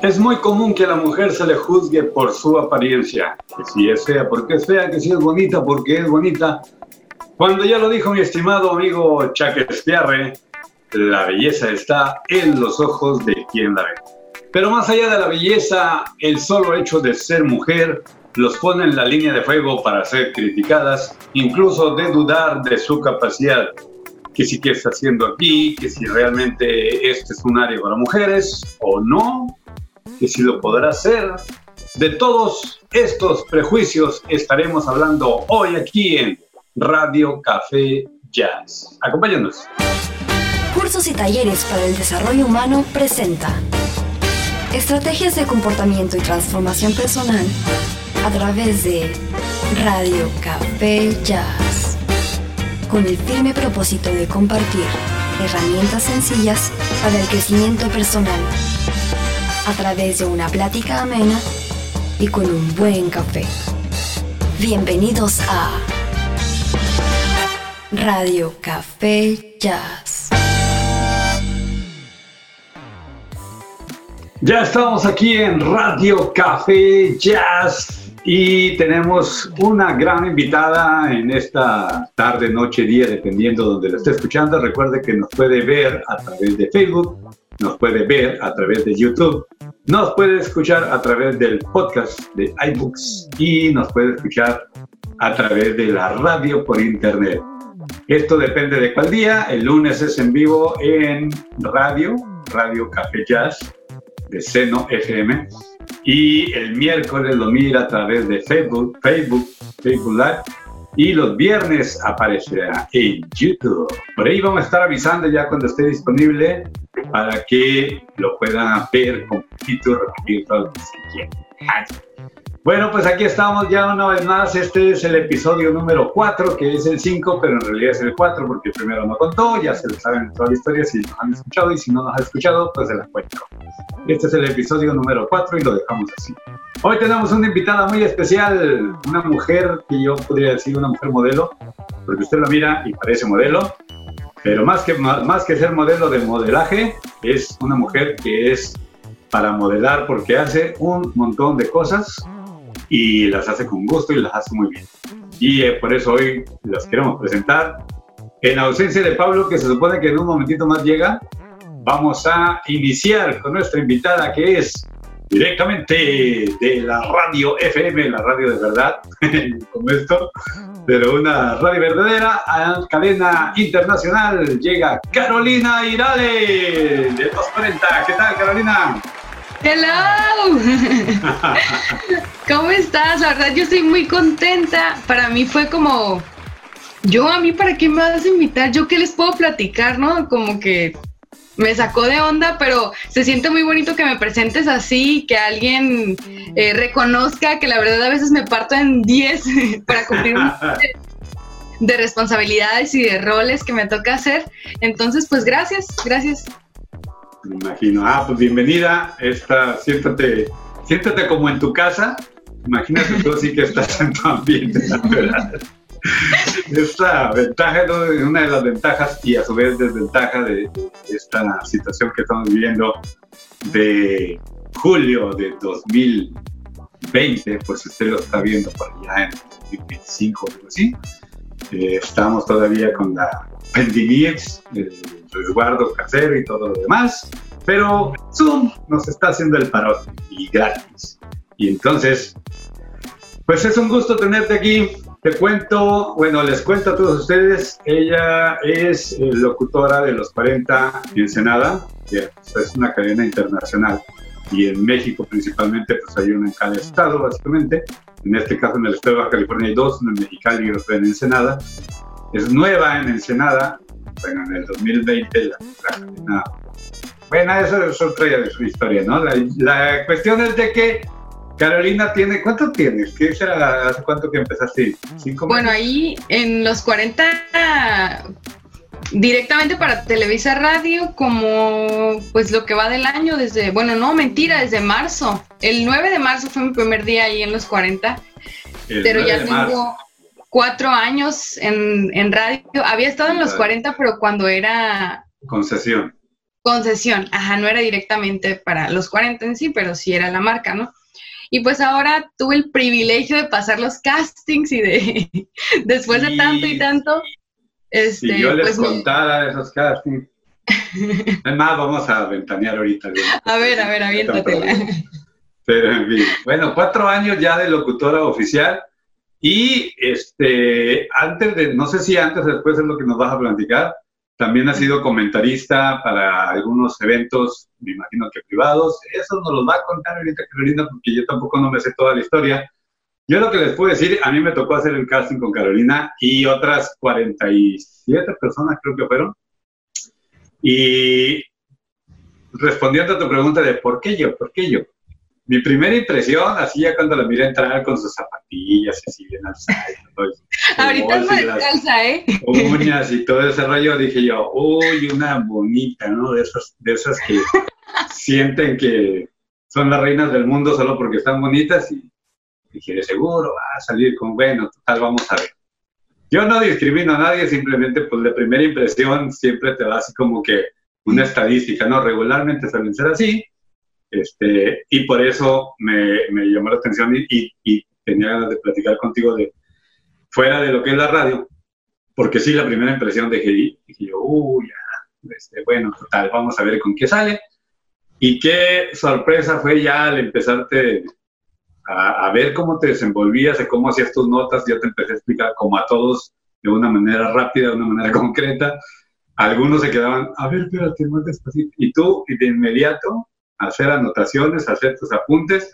Es muy común que a la mujer se le juzgue por su apariencia, que si es fea porque es fea, que si es bonita porque es bonita. Cuando ya lo dijo mi estimado amigo Chuck Espiarre, la belleza está en los ojos de quien la ve. Pero más allá de la belleza, el solo hecho de ser mujer los pone en la línea de fuego para ser criticadas, incluso de dudar de su capacidad, que si qué está haciendo aquí, que si realmente este es un área para mujeres o no, que si lo podrá hacer. De todos estos prejuicios estaremos hablando hoy aquí en Radio Café Jazz. Acompáñanos. Cursos y talleres para el desarrollo humano presenta Estrategias de comportamiento y transformación personal a través de Radio Café Jazz, con el firme propósito de compartir herramientas sencillas para el crecimiento personal, a través de una plática amena y con un buen café. Bienvenidos a Radio Café Jazz. Ya estamos aquí en Radio Café Jazz y tenemos una gran invitada en esta tarde, noche, día, dependiendo de donde la esté escuchando. Recuerde que nos puede ver a través de Facebook, nos puede ver a través de YouTube, nos puede escuchar a través del podcast de iBooks y nos puede escuchar a través de la radio por internet. Esto depende de cuál día. El lunes es en vivo en radio, Radio Café Jazz de Seno FM y el miércoles lo mira a través de Facebook, Facebook, Facebook Live y los viernes aparecerá en YouTube. Por ahí vamos a estar avisando ya cuando esté disponible para que lo puedan ver, compartir, repetir todo lo que se quiera. Bueno, pues aquí estamos ya una vez más. Este es el episodio número 4, que es el 5, pero en realidad es el 4 porque el primero no contó. Ya se lo saben toda la historia si nos han escuchado y si no nos han escuchado, pues se las cuento. Este es el episodio número 4 y lo dejamos así. Hoy tenemos una invitada muy especial, una mujer que yo podría decir una mujer modelo, porque usted la mira y parece modelo, pero más que, más que ser modelo de modelaje, es una mujer que es para modelar porque hace un montón de cosas y las hace con gusto y las hace muy bien. Y eh, por eso hoy las queremos presentar. En ausencia de Pablo, que se supone que en un momentito más llega, vamos a iniciar con nuestra invitada que es directamente de la radio FM, la radio de verdad, como esto, pero una radio verdadera, a cadena internacional, llega Carolina Irale de 240. ¿Qué tal, Carolina? Hello. ¿Cómo estás? La verdad yo estoy muy contenta. Para mí fue como yo a mí para qué me vas a invitar? Yo qué les puedo platicar, ¿no? Como que me sacó de onda, pero se siente muy bonito que me presentes así, que alguien eh, reconozca que la verdad a veces me parto en 10 para cumplir un de responsabilidades y de roles que me toca hacer. Entonces, pues gracias, gracias. Me imagino. Ah, pues bienvenida. Esta, siéntate, siéntate como en tu casa. Imagínate tú sí que estás en tu ambiente natural. Esta ventaja es una de las ventajas y a su vez desventaja de, esta situación que estamos viviendo de julio de 2020, pues usted lo está viendo por allá en 2025 o algo así. Eh, estamos todavía con la pandemia, el resguardo casero y todo lo demás, pero Zoom nos está haciendo el paro y gratis. Y entonces, pues es un gusto tenerte aquí. Te cuento, bueno, les cuento a todos ustedes, ella es eh, locutora de los 40 en Ensenada, que es una cadena internacional y en México principalmente pues hay una en cada estado básicamente. En este caso en el estado de Baja California hay dos, una en Mexicali y otra en Ensenada. Es nueva en Ensenada, bueno, en el 2020 la, cadena... Bueno, eso es otra historia, ¿no? La, la cuestión es de que Carolina tiene, ¿cuánto tienes? ¿Qué será, hace cuánto que empezaste? ¿Cinco bueno, ahí en los 40 directamente para Televisa Radio como pues lo que va del año desde, bueno, no, mentira, desde marzo. El 9 de marzo fue mi primer día ahí en los 40, pero ya tengo cuatro años en, en, radio. Había estado en los 40, pero cuando era... Concesión. concesión, ajá, no era directamente para los 40 en sí, pero sí era la marca, ¿no? Y pues ahora tuve el privilegio de pasar los castings y de, después de tanto y tanto, este, si yo les pues contara esos castings. es más, vamos a ventanear ahorita. A ver, a ver, aviéntatela. Pero en fin, bueno, cuatro años ya de locutora oficial y este, antes de, no sé si antes o después es lo que nos vas a platicar, también ha sido comentarista para algunos eventos, me imagino que privados. Eso nos lo va a contar ahorita Carolina, porque yo tampoco no me sé toda la historia. Yo lo que les puedo decir, a mí me tocó hacer el casting con Carolina y otras 47 personas creo que fueron. Y respondiendo a tu pregunta de por qué yo, por qué yo, mi primera impresión, así ya cuando la miré entrar con sus zapatillas, así bien alzada. Ahorita no alza, ¿eh? Uñas y todo ese rollo, dije yo, uy, una bonita, ¿no? De esas, de esas que sienten que son las reinas del mundo solo porque están bonitas y dije, de seguro va a salir con, bueno, total, vamos a ver. Yo no discrimino a nadie, simplemente, pues, de primera impresión siempre te va así como que una estadística, ¿no? Regularmente suelen ser así este, y por eso me, me llamó la atención y, y, tenía ganas de platicar contigo de fuera de lo que es la radio, porque sí, la primera impresión de que dije yo, uy, ya, este, bueno, total, vamos a ver con qué sale. Y qué sorpresa fue ya al empezarte a, a, ver cómo te desenvolvías, de cómo hacías tus notas, yo te empecé a explicar como a todos de una manera rápida, de una manera concreta. Algunos se quedaban, a ver, espérate, más despacito. Y tú, y de inmediato, hacer anotaciones, hacer tus apuntes,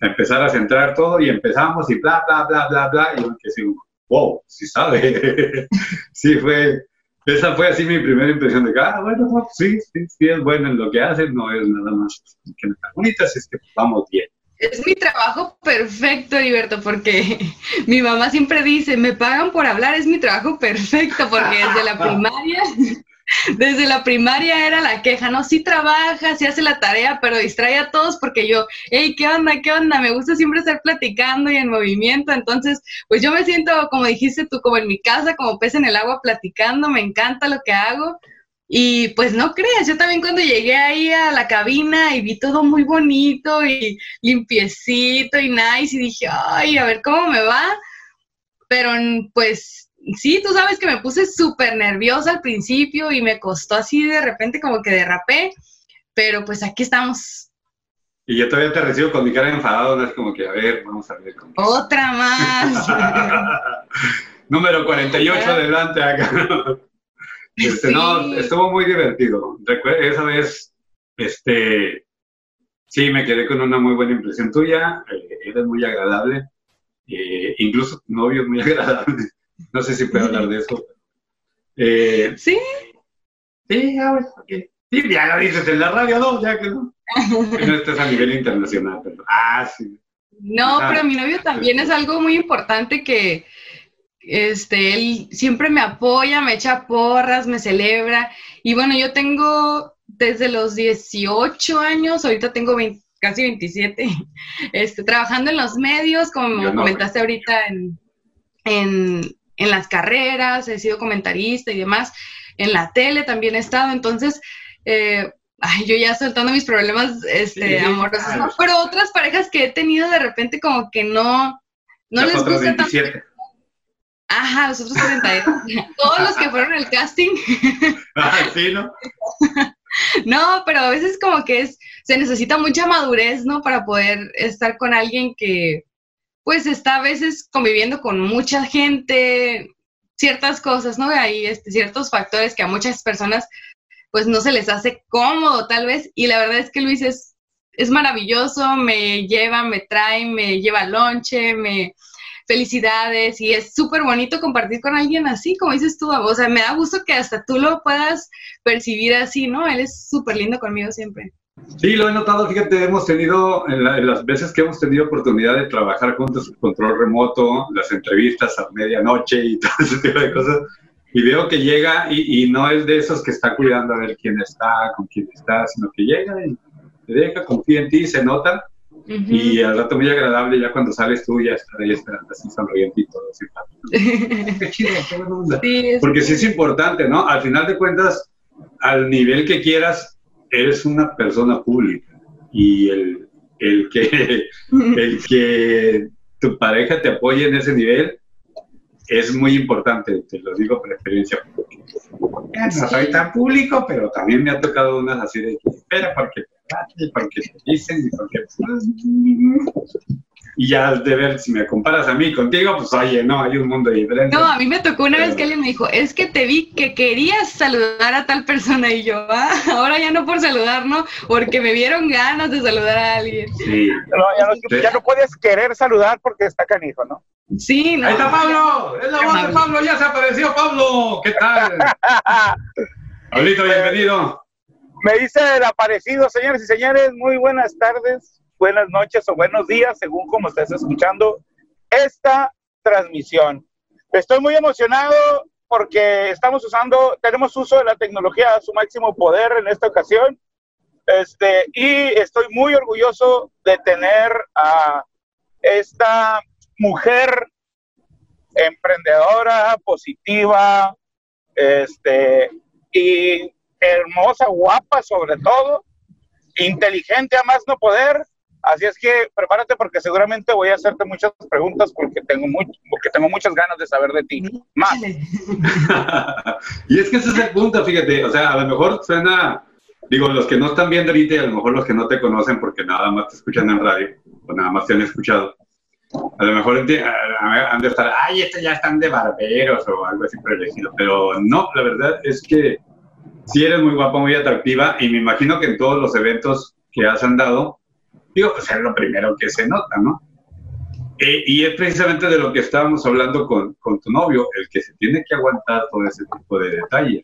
empezar a centrar todo y empezamos y bla, bla, bla, bla, bla. Y me quedé wow, sí sabe. sí fue, esa fue así mi primera impresión de que, ah, bueno, sí, sí, sí es bueno en lo que hacen, no es nada más que no está bonita, así es que vamos bien. Es mi trabajo perfecto, Heriberto, porque mi mamá siempre dice, me pagan por hablar, es mi trabajo perfecto, porque desde la primaria desde la primaria era la queja, ¿no? Sí trabaja, sí hace la tarea, pero distrae a todos porque yo, hey, ¿qué onda? ¿Qué onda? Me gusta siempre estar platicando y en movimiento, entonces, pues yo me siento, como dijiste tú, como en mi casa, como pez en el agua platicando, me encanta lo que hago. Y pues no creas, yo también cuando llegué ahí a la cabina y vi todo muy bonito y limpiecito y nice y dije, ay, a ver cómo me va. Pero pues sí, tú sabes que me puse súper nerviosa al principio y me costó así de repente como que derrapé, pero pues aquí estamos. Y yo todavía te recibo con mi cara enfadado, no es como que, a ver, vamos a ver. Cómo... Otra más. Número 48 adelante acá. Este, No, estuvo muy divertido. esa vez, este, sí, me quedé con una muy buena impresión tuya, eh, eres muy agradable, eh, incluso tu novio es muy agradable. No sé si puedo hablar de eso. Eh, sí. Sí, a ver, Sí, ya lo dices en la radio, no, ya que no. no estás a nivel internacional, pero. Ah, sí. No, pero mi novio también es algo muy importante que este, él siempre me apoya, me echa porras, me celebra. Y bueno, yo tengo desde los 18 años, ahorita tengo casi 27, este, trabajando en los medios, como comentaste ahorita en, en las carreras, he sido comentarista y demás, en la tele también he estado, entonces, eh, ay, yo ya soltando mis problemas este, amorosos, pero otras parejas que he tenido de repente como que no, no les gusta tanto. Ajá, los otros 42. Todos los que fueron el casting. Ah, sí, ¿no? no, pero a veces como que es, se necesita mucha madurez, ¿no? Para poder estar con alguien que, pues está a veces conviviendo con mucha gente, ciertas cosas, ¿no? Hay este, ciertos factores que a muchas personas pues no se les hace cómodo tal vez y la verdad es que Luis es, es maravilloso, me lleva, me trae, me lleva lonche, me felicidades y es súper bonito compartir con alguien así, como dices tú, o sea, me da gusto que hasta tú lo puedas percibir así, ¿no? Él es súper lindo conmigo siempre. Sí, lo he notado, fíjate, hemos tenido, en, las veces que hemos tenido oportunidad de trabajar juntos, el control remoto, las entrevistas a medianoche y todo ese tipo de cosas, y veo que llega y, no es de esos que está cuidando a ver quién está, con quién está, sino que llega y te deja, confía en ti, se nota, y al rato muy agradable, ya cuando sales tú ya estás ahí esperando así sonriente y todo, así, qué chido, qué Porque sí es importante, ¿no? Al final de cuentas, al nivel que quieras, eres una persona pública y el, el, que, el que tu pareja te apoye en ese nivel es muy importante, te lo digo por experiencia. No soy tan público, pero también me ha tocado unas así de, espera, porque, porque te dicen y porque... Y ya de ver, si me comparas a mí contigo, pues oye, no, hay un mundo diferente. No, a mí me tocó una vez que alguien me dijo, es que te vi que querías saludar a tal persona y yo, ah, ahora ya no por saludar, ¿no? Porque me vieron ganas de saludar a alguien. Sí. No, ya, no, ya no puedes querer saludar porque está canijo, ¿no? Sí, no. Ahí está Pablo, es la voz de Pablo, ya se apareció Pablo, ¿qué tal? Pablito, bienvenido. Me dice el aparecido, señores y señores, muy buenas tardes, buenas noches o buenos días, según como estés escuchando esta transmisión. Estoy muy emocionado porque estamos usando, tenemos uso de la tecnología a su máximo poder en esta ocasión. Este, y estoy muy orgulloso de tener a esta mujer emprendedora, positiva, este, y hermosa, guapa sobre todo, inteligente a más no poder. Así es que prepárate porque seguramente voy a hacerte muchas preguntas porque tengo, mucho, porque tengo muchas ganas de saber de ti. Más. y es que ese es el punto, fíjate, o sea, a lo mejor suena, digo, los que no están viendo ahorita y a lo mejor los que no te conocen porque nada más te escuchan en radio o nada más te han escuchado a lo mejor han de estar, ay, estos ya están de barberos o algo así por el estilo, pero no, la verdad es que sí eres muy guapa, muy atractiva y me imagino que en todos los eventos que has andado, digo, pues es lo primero que se nota, ¿no? Eh, y es precisamente de lo que estábamos hablando con, con, tu novio, el que se tiene que aguantar todo ese tipo de detalles.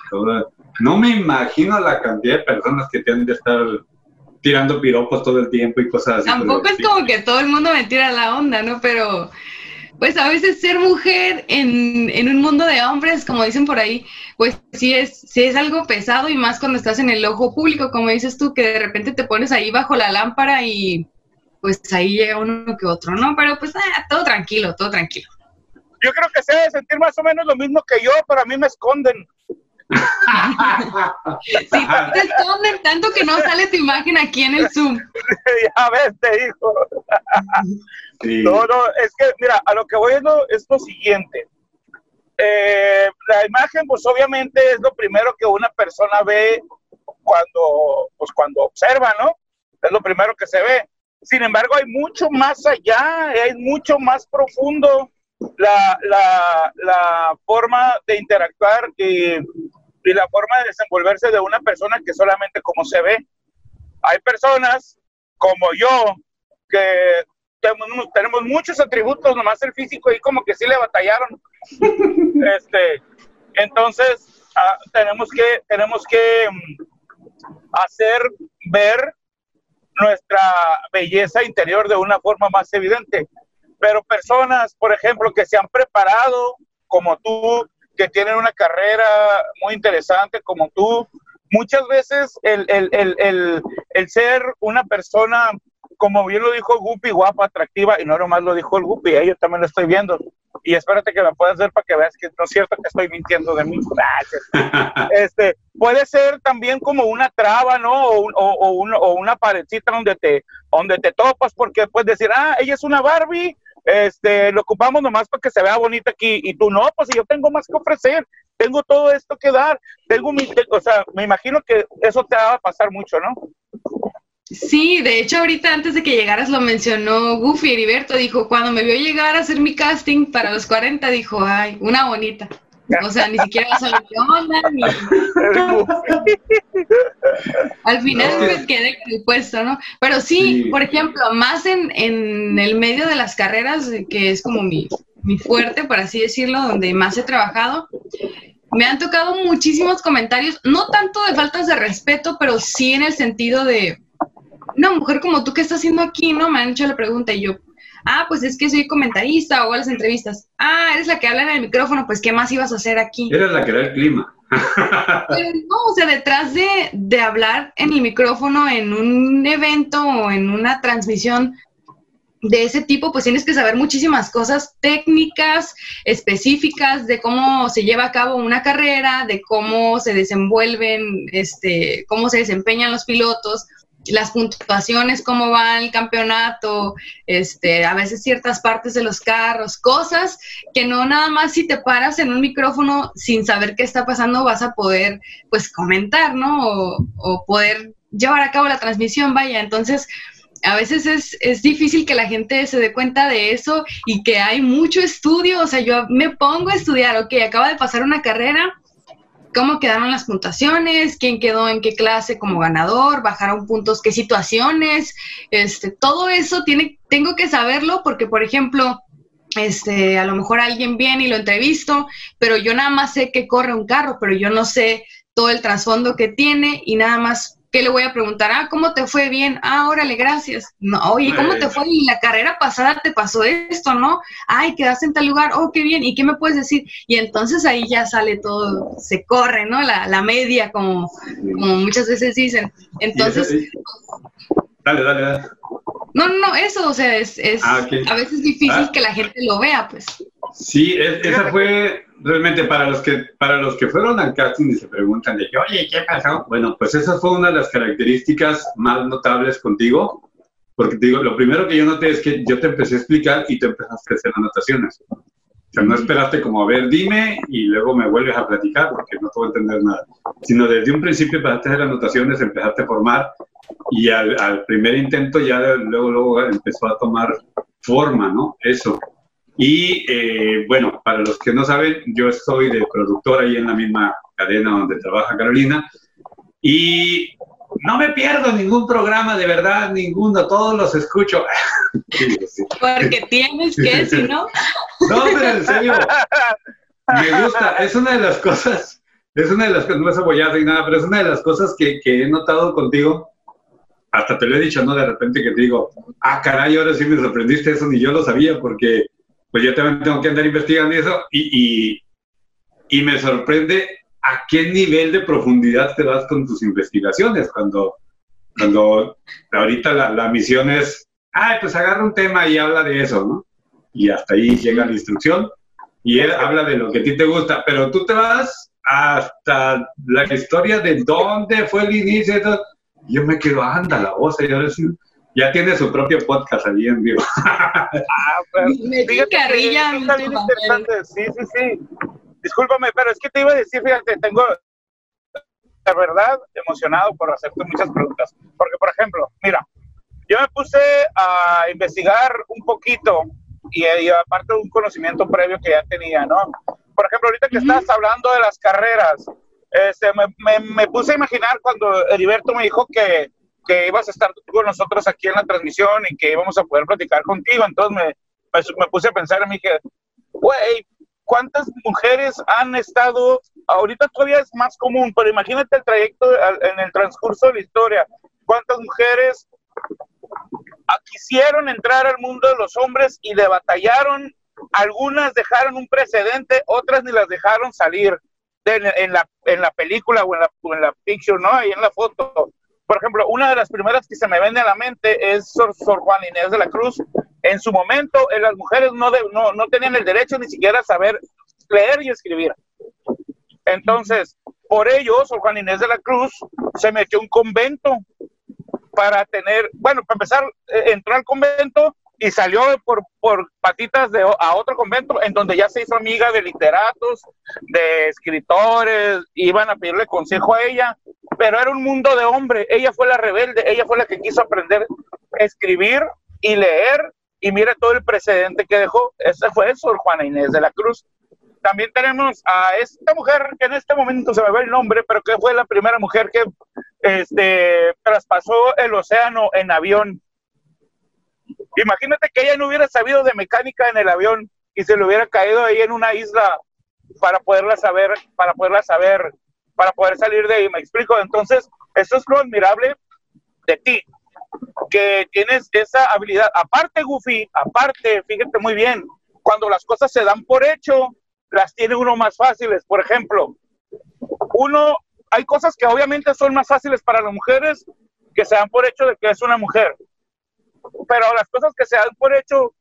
no me imagino la cantidad de personas que tienen de estar tirando piropos todo el tiempo y cosas así. Tampoco es como que todo el mundo me tira la onda, ¿no? Pero pues a veces ser mujer en, en, un mundo de hombres, como dicen por ahí, pues sí es, sí es algo pesado y más cuando estás en el ojo público, como dices tú, que de repente te pones ahí bajo la lámpara y pues ahí llega uno que otro, ¿no? Pero pues ah, todo tranquilo, todo tranquilo. Yo creo que se debe sentir más o menos lo mismo que yo, pero a mí me esconden sí, te esconden tanto que no sale tu imagen aquí en el Zoom. ya ves, te digo. No, no, es que, mira, a lo que voy es lo, es lo siguiente. Eh, la imagen, pues obviamente es lo primero que una persona ve cuando, pues, cuando observa, ¿no? Es lo primero que se ve. Sin embargo, hay mucho más allá, hay mucho más profundo la, la, la forma de interactuar y y la forma de desenvolverse de una persona que solamente como se ve. Hay personas como yo que tenemos, muchos atributos, nomás el físico y como que sí le batallaron. este, entonces, ah, tenemos que, tenemos que mm, hacer ver nuestra belleza interior de una forma más evidente. Pero personas, por ejemplo, que se han preparado como tú, que tienen una carrera muy interesante como tú. Muchas veces el, el, el, el ser una persona, como bien lo dijo Guppy, guapa, atractiva, y no nomás lo dijo el Guppy, ¿eh? yo también lo estoy viendo. Y espérate que me puedas ver para que veas que no es cierto que estoy mintiendo de mí. este, puede ser también como una traba, ¿no? O, o, o, una paredcita donde te, donde te topas, porque puedes decir, ah, ella es una Barbie, este, lo ocupamos nomás para que se vea bonita aquí, y tú no, pues yo tengo más que ofrecer, tengo todo esto que dar, tengo mi, o sea, me imagino que eso te va a pasar mucho, ¿no? Sí, de hecho ahorita antes de que llegaras lo mencionó Goofy Heriberto, dijo, cuando me vio llegar a hacer mi casting para los 40, dijo, ay, una bonita. O sea, ni siquiera saber qué onda, ni... Al final me quedé con el puesto, ¿no? Pero sí, por ejemplo, más en, en, el medio de las carreras, que es como mi, mi fuerte, por así decirlo, donde más he trabajado, me han tocado muchísimos comentarios, no tanto de faltas de respeto, pero sí en el sentido de, una mujer como tú, ¿qué está haciendo aquí? ¿No? Me han hecho la pregunta y yo, Ah, pues es que soy comentarista o a las entrevistas. Ah, eres la que habla en el micrófono, pues ¿qué más ibas a hacer aquí? Eres la que da el clima. Pero no, o sea, detrás de, de hablar en el micrófono en un evento o en una transmisión, de ese tipo, pues tienes que saber muchísimas cosas técnicas, específicas de cómo se lleva a cabo una carrera, de cómo se desenvuelven, este, cómo se desempeñan los pilotos, las puntuaciones, cómo va el campeonato, este, a veces ciertas partes de los carros, cosas que no nada más si te paras en un micrófono sin saber qué está pasando vas a poder, pues, comentar, ¿no? O, poder llevar a cabo la transmisión, vaya. Entonces, a veces es, es, difícil que la gente se dé cuenta de eso y que hay mucho estudio, o sea, yo me pongo a estudiar, ok, acaba de pasar una carrera, cómo quedaron las puntuaciones, quién quedó en qué clase como ganador, bajaron puntos, qué situaciones, este, todo eso tiene, tengo que saberlo porque, por ejemplo, este, a lo mejor alguien viene y lo entrevisto, pero yo nada más sé que corre un carro, pero yo no sé todo el trasfondo que tiene y nada más ¿qué le voy a preguntar? Ah, ¿cómo te fue bien? Ah, órale, gracias. No, oye, ¿cómo te fue? Y la carrera pasada te pasó esto, ¿no? Ay, quedaste en tal lugar, oh, qué bien, ¿y qué me puedes decir? Y entonces ahí ya sale todo, se corre, ¿no? La, la media, como, como muchas veces dicen. Entonces... Dale, dale, dale. No, no, no, eso, o sea, es, es ah, a veces difícil ah. que la gente lo vea, pues. Sí, esa fue realmente para los que para los que fueron al casting y se preguntan de que, oye, ¿qué pasó? Bueno, pues esa fue una de las características más notables contigo, porque te digo, lo primero que yo noté es que yo te empecé a explicar y te empezaste a hacer anotaciones. O sea, no esperaste como, a ver, dime y luego me vuelves a platicar porque no te voy a entender nada. Sino desde un principio empezaste a hacer anotaciones, empezaste a formar y al, al primer intento ya luego, luego empezó a tomar forma, ¿no? Eso. Y eh, bueno, para los que no saben, yo estoy de productor ahí en la misma cadena donde trabaja Carolina y no me pierdo ningún programa, de verdad, ninguno, todos los escucho. Porque tienes que, si no. No, pero en serio, me gusta, es una de las cosas, es una de las cosas, no es abollado y nada, pero es una de las cosas que, que he notado contigo hasta te lo he dicho, ¿no? De repente que te digo, ah, caray, ahora sí me sorprendiste, eso ni yo lo sabía, porque pues yo también tengo que andar investigando eso y, y, me sorprende a qué nivel de profundidad te vas con tus investigaciones cuando, cuando ahorita la, la misión es, ah, pues agarra un tema y habla de eso, ¿no? Y hasta ahí llega la instrucción y él habla de lo que a ti te gusta, pero tú te vas hasta la historia de dónde fue el inicio. Yo me quedo, anda, la voz, y ahora ya tiene su propio podcast allí en vivo. ah, pues, me fíjate carrilla. Interesante. Sí, sí, sí. Discúlpame, pero es que te iba a decir, fíjate, tengo la verdad emocionado por hacerte muchas preguntas. Porque, por ejemplo, mira, yo me puse a investigar un poquito y, aparte de un conocimiento previo que ya tenía, ¿no? Por ejemplo, ahorita que estás hablando de las carreras, este, me, me, me, puse a imaginar cuando Heriberto me dijo que que ibas a estar con nosotros aquí en la transmisión y que íbamos a poder platicar contigo. Entonces me, me, puse a pensar me dije, güey, ¿cuántas mujeres han estado? Ahorita todavía es más común, pero imagínate el trayecto en el transcurso de la historia. ¿Cuántas mujeres quisieron entrar al mundo de los hombres y le batallaron? Algunas dejaron un precedente, otras ni las dejaron salir en, la, en la película o en la, en la picture, ¿no? Ahí en la foto por ejemplo, una de las primeras que se me vende a la mente es Sor, Juan Inés de la Cruz. En su momento, eh, las mujeres no, no, no tenían el derecho ni siquiera saber leer y escribir. Entonces, por ello, Sor Juan Inés de la Cruz se metió un convento para tener, bueno, para empezar, eh, entró al convento y salió por, por patitas de, a otro convento en donde ya se hizo amiga de literatos, de escritores, iban a pedirle consejo a ella, pero era un mundo de hombre, ella fue la rebelde, ella fue la que quiso aprender a escribir y leer, y mira todo el precedente que dejó, esa fue Sor Juana Inés de la Cruz. También tenemos a esta mujer que en este momento se me ve el nombre, pero que fue la primera mujer que este, traspasó el océano en avión. Imagínate que ella no hubiera sabido de mecánica en el avión y se le hubiera caído ahí en una isla para poderla saber, para poderla saber, para poder salir de ahí. Me explico. Entonces, eso es lo admirable de ti, que tienes esa habilidad. Aparte, Goofy, aparte, fíjate muy bien, cuando las cosas se dan por hecho, las tiene uno más fáciles. Por ejemplo, uno, hay cosas que obviamente son más fáciles para las mujeres que se dan por hecho de que es una mujer pero las cosas que se dan por hecho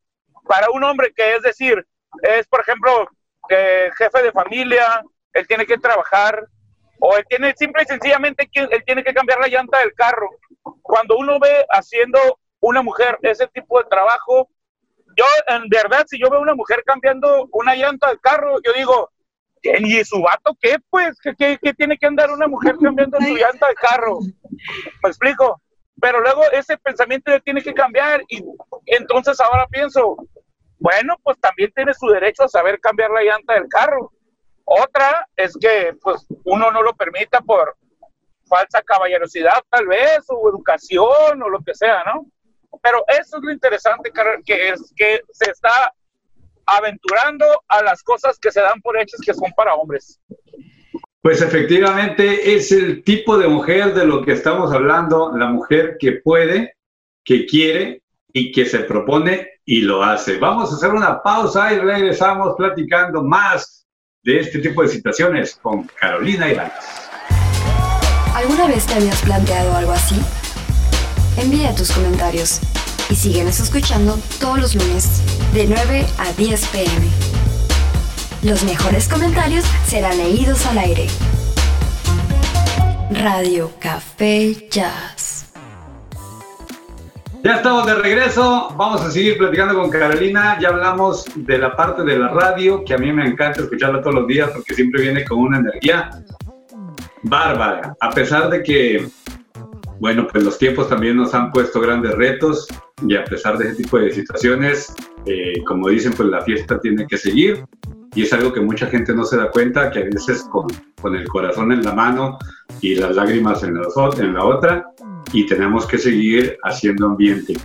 para un hombre, que es decir, es por ejemplo, que jefe de familia, él tiene que trabajar, o él tiene simple y sencillamente él tiene que cambiar la llanta del carro. Cuando uno ve haciendo una mujer ese tipo de trabajo, yo en verdad, si yo veo una mujer cambiando una llanta del carro, yo digo, ¿y su vato qué? Pues, ¿qué, tiene que andar una mujer cambiando su llanta del carro? ¿Me explico? Pero luego ese pensamiento tiene que cambiar y entonces ahora pienso, bueno, pues también tiene su derecho a saber cambiar la llanta del carro. Otra es que pues uno no lo permita por falsa caballerosidad tal vez, o educación, o lo que sea, ¿no? Pero eso es lo interesante, que es que se está aventurando a las cosas que se dan por hechos que son para hombres. Pues efectivamente es el tipo de mujer de lo que estamos hablando, la mujer que puede, que quiere y que se propone y lo hace. Vamos a hacer una pausa y regresamos platicando más de este tipo de situaciones con Carolina Ibáñez. ¿Alguna vez te habías planteado algo así? Envía tus comentarios y síguenos escuchando todos los lunes de 9 a 10 pm. Los mejores comentarios serán leídos al aire. Radio Café Jazz. Ya estamos de regreso, vamos a seguir platicando con Carolina, ya hablamos de la parte de la radio, que a mí me encanta escucharla todos los días porque siempre viene con una energía bárbara, a pesar de que, bueno, pues los tiempos también nos han puesto grandes retos y a pesar de ese tipo de situaciones, eh, como dicen, pues la fiesta tiene que seguir. Y es algo que mucha gente no se da cuenta, que a veces con, con el corazón en la mano y las lágrimas en la, en la otra, y tenemos que seguir haciendo ambiente.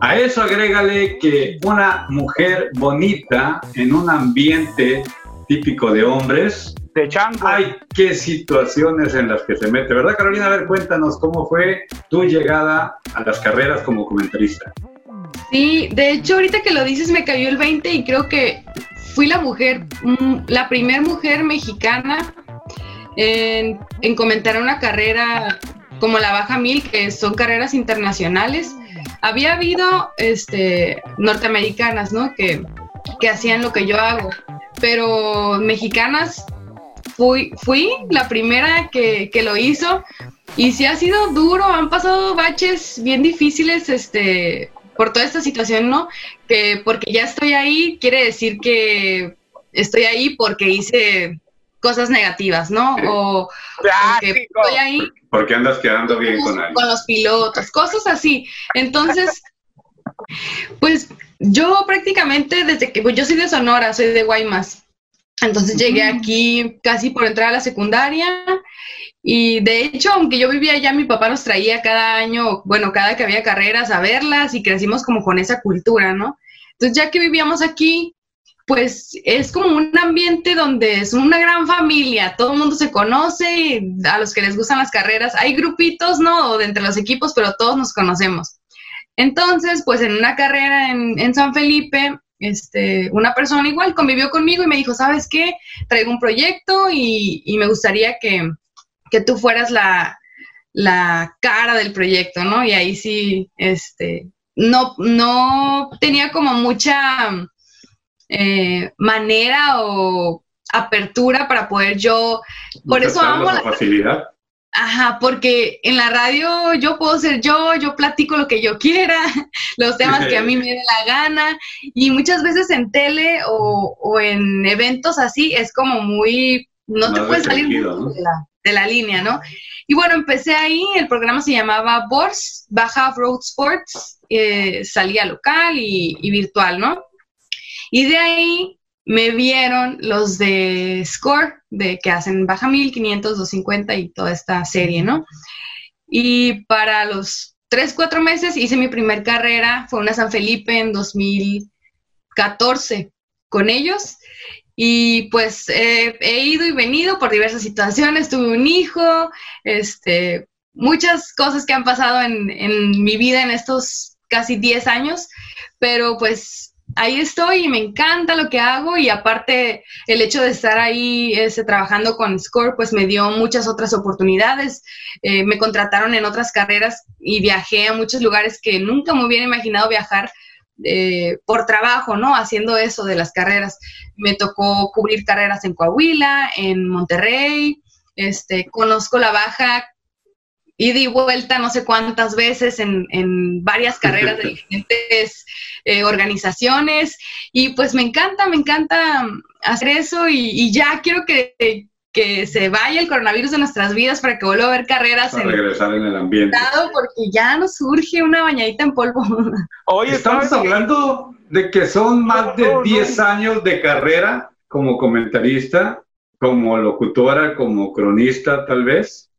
A eso agrégale que una mujer bonita en un ambiente típico de hombres, de chango. Hay qué situaciones en las que se mete, ¿verdad Carolina? A ver, cuéntanos cómo fue tu llegada a las carreras como comentarista. Sí, de hecho ahorita que lo dices me cayó el 20 y creo que fui la mujer, mm, la primera mujer mexicana en, en comentar una carrera como la Baja Mil, que son carreras internacionales. Había habido este, norteamericanas, ¿no? Que, que hacían lo que yo hago, pero mexicanas fui, fui la primera que, que, lo hizo y sí ha sido duro, han pasado baches bien difíciles este, por toda esta situación, ¿no? Que porque ya estoy ahí quiere decir que estoy ahí porque hice cosas negativas, ¿no? O porque estoy ahí. Porque andas quedando bien con alguien. Con los pilotos, cosas así. Entonces, pues yo prácticamente desde que, pues yo soy de Sonora, soy de Guaymas. Entonces llegué aquí casi por entrar a la secundaria y de hecho, aunque yo vivía allá, mi papá nos traía cada año, bueno, cada que había carreras a verlas y crecimos como con esa cultura, ¿no? Entonces ya que vivíamos aquí, pues es como un ambiente donde es una gran familia, todo el mundo se conoce, a los que les gustan las carreras, hay grupitos, ¿no? De entre los equipos, pero todos nos conocemos. Entonces, pues en una carrera en, San Felipe, este, una persona igual convivió conmigo y me dijo, ¿sabes qué? Traigo un proyecto y, me gustaría que, tú fueras la, la, cara del proyecto, ¿no? Y ahí sí, este, no, no tenía como mucha eh, manera o apertura para poder yo, por eso amo la facilidad. Ajá, porque en la radio yo puedo ser yo, yo platico lo que yo quiera, los temas que a mí me dé la gana, y muchas veces en tele o, en eventos así es como muy, no te puedes salir De, la, línea, ¿no? Y bueno, empecé ahí, el programa se llamaba BORS, Baja Road Sports, eh, salía local y, y virtual, ¿no? Y de ahí me vieron los de Score, de que hacen Baja 1500, 250 y toda esta serie, ¿no? Y para los tres, cuatro meses hice mi primer carrera, fue una San Felipe en 2014 con ellos. Y pues he ido y venido por diversas situaciones, tuve un hijo, este, muchas cosas que han pasado en, en mi vida en estos casi 10 años, pero pues ahí estoy y me encanta lo que hago y aparte el hecho de estar ahí este, trabajando con Score pues me dio muchas otras oportunidades. Eh, me contrataron en otras carreras y viajé a muchos lugares que nunca me hubiera imaginado viajar eh, por trabajo, ¿no? Haciendo eso de las carreras. Me tocó cubrir carreras en Coahuila, en Monterrey, este, conozco la baja ida y vuelta no sé cuántas veces en, varias carreras de diferentes eh, organizaciones y pues me encanta, me encanta hacer eso y, ya quiero que, se vaya el coronavirus de nuestras vidas para que vuelva a haber carreras. Para regresar en el ambiente. Porque ya nos surge una bañadita en polvo. Oye, estamos hablando de que son más de 10 años de carrera como comentarista, como locutora, como cronista tal vez.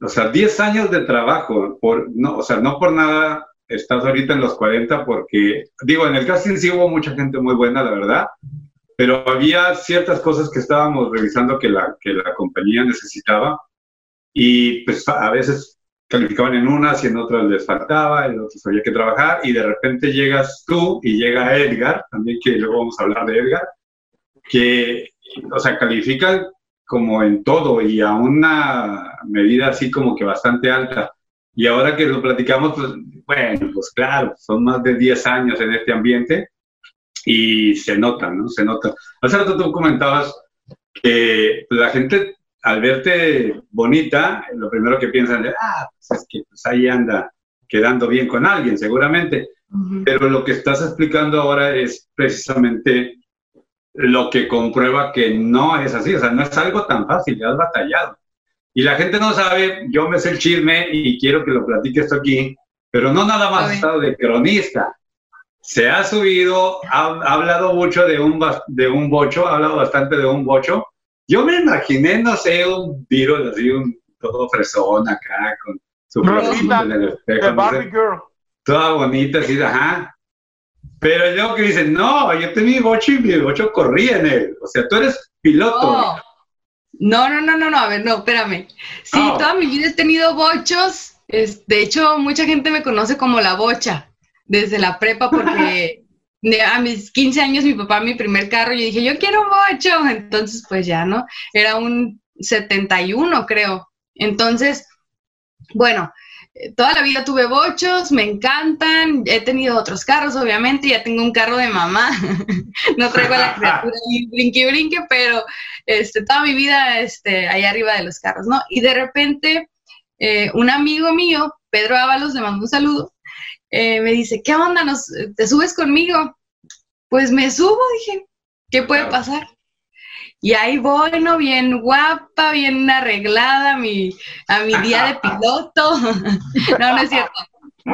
O sea, 10 años de trabajo, por, no, o sea, no por nada estás ahorita en los 40 porque, digo, en el casting sí hubo mucha gente muy buena, la verdad, pero había ciertas cosas que estábamos revisando que la, que la compañía necesitaba y pues a veces calificaban en unas y en otras les faltaba, en otras había que trabajar y de repente llegas tú y llega Edgar, también que luego vamos a hablar de Edgar, que, o sea, califican como en todo y a una medida así como que bastante alta. Y ahora que lo platicamos, pues bueno, pues claro, son más de 10 años en este ambiente y se nota, ¿no? Se nota. Hace rato tú comentabas que la gente al verte bonita, lo primero que piensan es, ah, pues es que pues ahí anda quedando bien con alguien, seguramente. Pero lo que estás explicando ahora es precisamente lo que comprueba que no es así, o sea, no es algo tan fácil, ya has batallado. Y la gente no sabe, yo me sé el chisme y quiero que lo platique esto aquí, pero no nada más ha estado de cronista. Se ha subido, ha, hablado mucho de un, de un bocho, ha hablado bastante de un bocho. Yo me imaginé, no sé, un virus así, un todo fresón acá, con su en el espejo. Toda bonita, así, ajá. Pero luego que dicen, no, yo tenía bocho y mi bocho corría en él. O sea, tú eres piloto. No, no, no, no, no, a ver, no, espérame. Sí, ah. toda mi vida he tenido bochos. Es, de hecho, mucha gente me conoce como la bocha desde la prepa porque a mis 15 años mi papá mi primer carro, yo dije, yo quiero un bocho. Entonces, pues ya, ¿no? Era un 71, creo. Entonces, bueno, toda la vida tuve bochos, me encantan, he tenido otros carros, obviamente, ya tengo un carro de mamá, no traigo a la criatura brinque brinque, pero este, toda mi vida este, ahí arriba de los carros, ¿no? Y de repente, eh, un amigo mío, Pedro Ábalos, le mando un saludo, eh, me dice, ¿qué onda? Nos, ¿Te subes conmigo? Pues me subo, dije, ¿qué puede pasar? Y ahí voy, ¿no? Bien guapa, bien arreglada a mi, a mi día de piloto. no, no es cierto.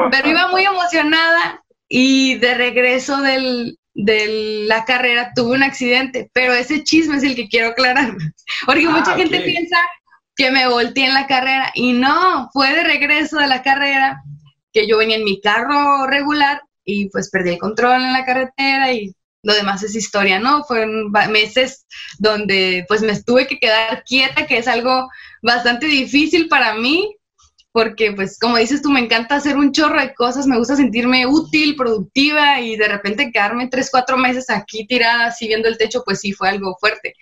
Pero iba muy emocionada y de regreso del, de la carrera tuve un accidente, pero ese chisme es el que quiero aclarar. Porque ah, mucha gente piensa que me volteé en la carrera y no, fue de regreso de la carrera que yo venía en mi carro regular y pues perdí el control en la carretera y lo demás es historia, ¿no? Fueron meses donde pues me tuve que quedar quieta, que es algo bastante difícil para mí, porque pues como dices tú, me encanta hacer un chorro de cosas, me gusta sentirme útil, productiva y de repente quedarme tres, cuatro meses aquí tirada así viendo el techo, pues sí fue algo fuerte.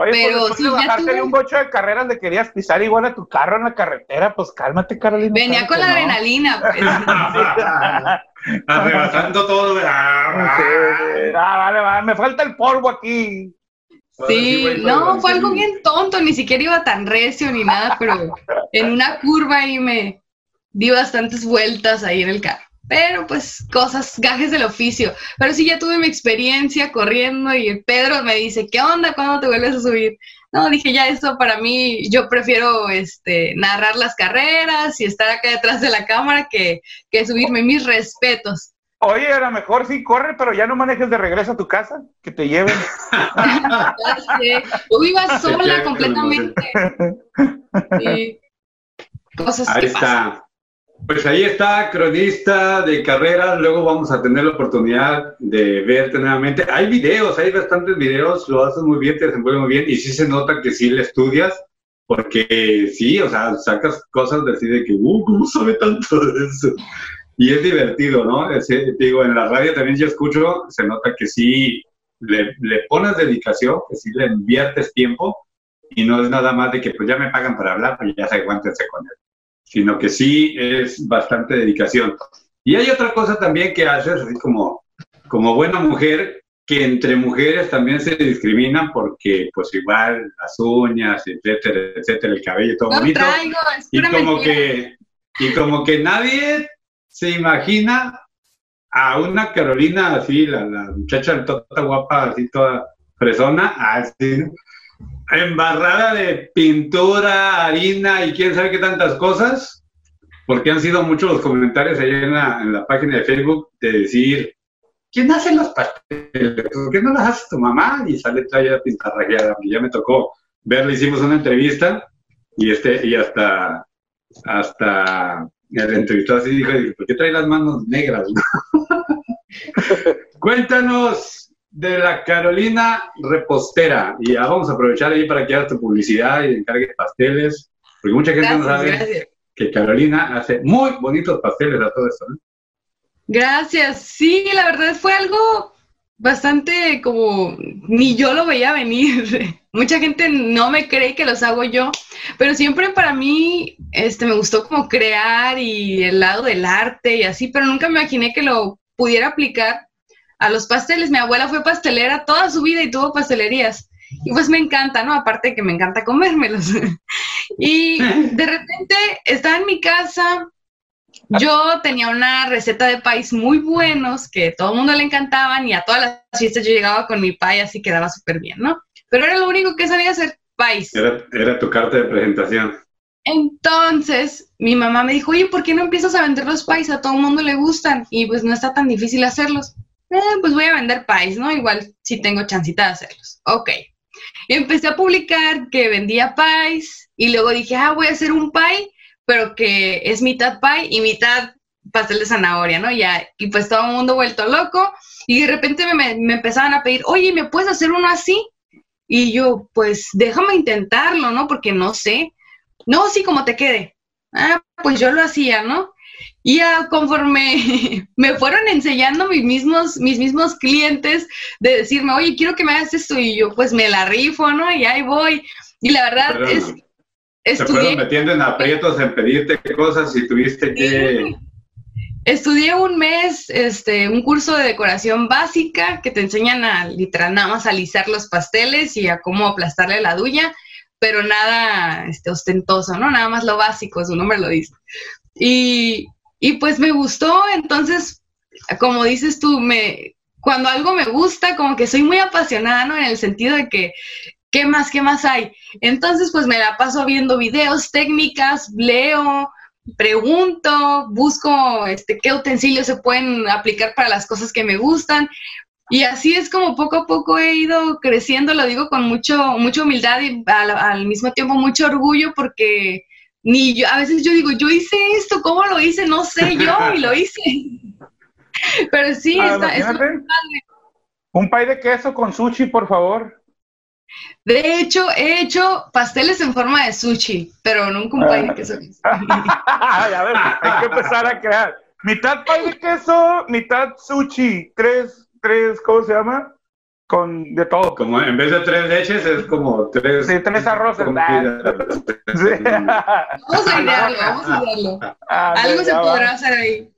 Oye, pues, Pero si de un bocho de carreras le querías pisar igual a tu carro en la carretera, pues cálmate, Carolina. Venía con la adrenalina, pues. Arrebatando todo. Ah, vale, vale, me falta el polvo aquí. Sí, no, fue algo bien tonto, ni siquiera iba tan recio ni nada, pero en una curva ahí me di bastantes vueltas ahí en el carro. Pero pues cosas, gajes del oficio. Pero sí ya tuve mi experiencia corriendo y Pedro me dice, ¿qué onda? ¿Cuándo te vuelves a subir? No, dije, ya eso para mí, yo prefiero este, narrar las carreras y estar acá detrás de la cámara que, que subirme mis respetos. Oye, a lo mejor sí corre, pero ya no manejes de regreso a tu casa, que te lleven. Tú ibas sola completamente. Cosas Ahí está. Pues ahí está, cronista de carreras. Luego vamos a tener la oportunidad de verte nuevamente. Hay videos, hay bastantes videos, lo haces muy bien, te desenvuelves muy bien y sí se nota que sí le estudias, porque sí, o sea, sacas cosas de que, uh, ¿cómo sabe tanto de eso? y es divertido, ¿no? digo, en la radio también yo escucho, se nota que sí le, le, pones dedicación, que sí le inviertes tiempo y no es nada más de que pues ya me pagan para hablar, pues ya se aguántense con él, sino que sí es bastante dedicación. Y hay otra cosa también que haces, así como, como buena mujer, que entre mujeres también se discriminan porque pues igual las uñas, etcétera, etcétera, el cabello todo bonito. y como que y como que nadie se imagina a una Carolina así, la, la muchacha toda guapa, así toda fresona, así, embarrada de pintura, harina y quién sabe qué tantas cosas, porque han sido muchos los comentarios ahí en la, página de Facebook de decir, ¿quién hace los pasteles? ¿Por qué no las hace tu mamá? Y sale toda pintarrajeada. Ya me tocó verle, hicimos una entrevista y este y hasta hasta el entrevistado así dijo, ¿por qué trae las manos negras? Cuéntanos de la Carolina Repostera y ya vamos a aprovechar ahí para que hagas tu publicidad y encargues pasteles, porque mucha gente no sabe que Carolina hace muy bonitos pasteles a todo esto. ¿no? Gracias. Sí, la verdad fue algo bastante como ni yo lo veía venir. Mucha gente no me cree que los hago yo, pero siempre para mí este me gustó como crear y el lado del arte y así, pero nunca me imaginé que lo pudiera aplicar a los pasteles. Mi abuela fue pastelera toda su vida y tuvo pastelerías. Y pues me encanta, ¿no? Aparte que me encanta comérmelos. y de repente estaba en mi casa yo tenía una receta de país muy buenos que todo el mundo le encantaban y a todas las fiestas yo llegaba con mi pay así quedaba súper bien, ¿no? Pero era lo único que sabía hacer país. Era, tu carta de presentación. Entonces, mi mamá me dijo, oye, ¿por qué no empiezas a vender los pais? A todo el mundo le gustan y pues no está tan difícil hacerlos. Eh, pues voy a vender pais, ¿no? Igual si tengo chancita de hacerlos. Ok. Empecé a publicar que vendía pais y luego dije, ah, voy a hacer un pie pero que es mitad pie y mitad pastel de zanahoria, ¿no? Ya, y pues todo el mundo vuelto loco y de repente me, me, empezaban a pedir, oye, ¿me puedes hacer uno así? Y yo, pues déjame intentarlo, ¿no? Porque no sé. No, sí, como te quede. Ah, pues yo lo hacía, ¿no? Y ya conforme me fueron enseñando mis mismos, mis mismos clientes de decirme, oye, quiero que me hagas esto, y yo pues me la rifo, ¿no? Y ahí voy. Y la verdad es se fueron metiendo en aprietos en pedirte cosas y tuviste que... Estudié un mes, este, un curso de decoración básica que te enseñan a literal nada más a alisar los pasteles y a cómo aplastarle la duya, pero nada este, ostentoso, ¿no? Nada más lo básico, su nombre lo dice. Y, y pues me gustó, entonces, como dices tú, me, cuando algo me gusta, como que soy muy apasionada, ¿no? En el sentido de que ¿qué más, qué más hay? Entonces, pues me la paso viendo videos, técnicas, leo, pregunto, busco este, qué utensilios se pueden aplicar para las cosas que me gustan. Y así es como poco a poco he ido creciendo, lo digo con mucho, mucha humildad y al, mismo tiempo mucho orgullo porque ni yo, a veces yo digo, yo hice esto, ¿cómo lo hice? No sé yo y lo hice. Pero sí, ah, está, es Un pay de queso con sushi, por favor. De hecho, he hecho pasteles en forma de sushi, pero nunca un pay de queso. a ver, hay que empezar a crear. Mitad pay de queso, mitad sushi. Tres, tres, ¿cómo se llama? Con de todo. Como en vez de tres leches, es como tres. Sí, tres arroces. Vamos a idearlo, vamos a idearlo. Ah, Algo se podrá hacer ahí.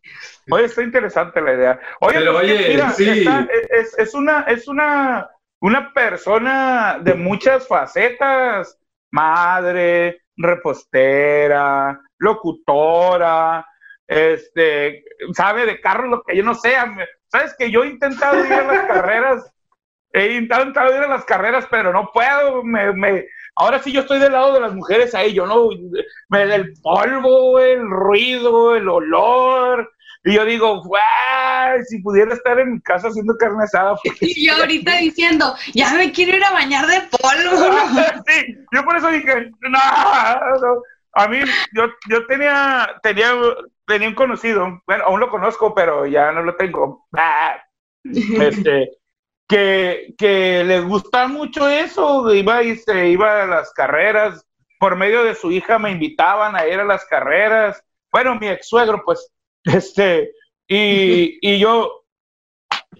Oye, está interesante la idea. Oye, pero, oye, sí. es, es, una, es una una persona de muchas facetas, madre, repostera, locutora, este, sabe de carros lo que yo no sé, sabes que yo he intentado ir a las carreras, he intentado ir a las carreras, pero no puedo, me, me, ahora sí yo estoy del lado de las mujeres ahí, yo no, me, el polvo, el ruido, el olor, y yo digo, guay, si pudiera estar en mi casa haciendo carne asada. Pues, y yo ahorita diciendo, ya me quiero ir a bañar de polvo. sí, yo por eso dije, no, A mí, yo, yo tenía, tenía, tenía un conocido, bueno, aún lo conozco, pero ya no lo tengo. Este, que, que le gusta mucho eso, iba y se iba a las carreras, por medio de su hija me invitaban a ir a las carreras. Bueno, mi ex suegro, pues, Este, y, y yo,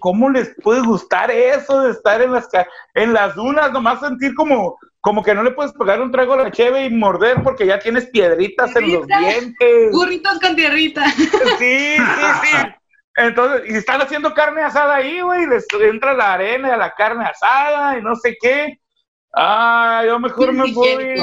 ¿cómo les puede gustar eso de estar en las, en las dunas, nomás sentir como, como que no le puedes pegar un trago a la cheve y morder porque ya tienes piedritas en los dientes. Burritos con tierrita. Sí, sí, sí. Entonces, y están haciendo carne asada ahí, güey, les entra la arena a la carne asada y no sé qué. Ah, yo mejor me voy.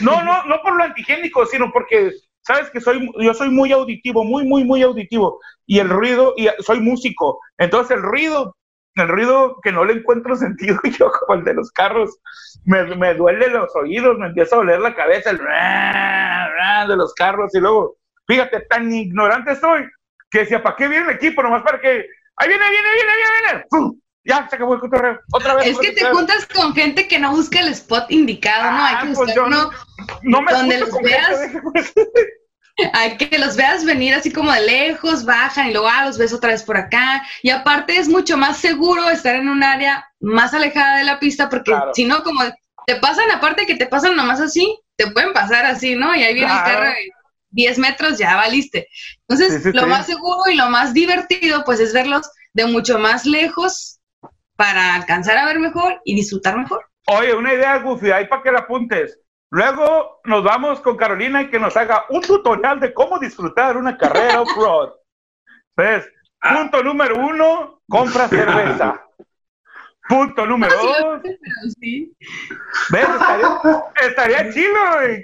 No, no, no por lo antigénico, sino porque sabes que soy, yo soy muy auditivo, muy, muy, muy auditivo. Y el ruido, y soy músico. Entonces el ruido, el ruido que no le encuentro sentido yo como el de los carros, me, me duele los oídos, me empieza a doler la cabeza, el de los carros. Y luego, fíjate, tan ignorante soy que decía, ¿para qué viene el equipo? Nomás para que, ahí viene, viene, viene, viene, viene. Ya, se acabó el cotorreo. Otra vez. Es que te juntas con gente que no busca el spot indicado, ¿no? Hay que ah, pues buscar uno no, me donde los veas. Hay que los veas venir así como de lejos, bajan y luego ah, los ves otra vez por acá. Y aparte es mucho más seguro estar en un área más alejada de la pista porque si no, como te pasan, aparte que te pasan nomás así, te pueden pasar así, ¿no? Y ahí viene el carro de 10 metros, ya valiste. Entonces, lo más seguro y lo más divertido, pues es verlos de mucho más lejos para alcanzar a ver mejor y disfrutar mejor. Oye, una idea, Goofy, ahí para que la apuntes. Luego nos vamos con Carolina y que nos haga un tutorial de cómo disfrutar una carrera off-road. Pues, punto número uno, compra cerveza. Punto número dos. ¿Ves? Estaría, chido,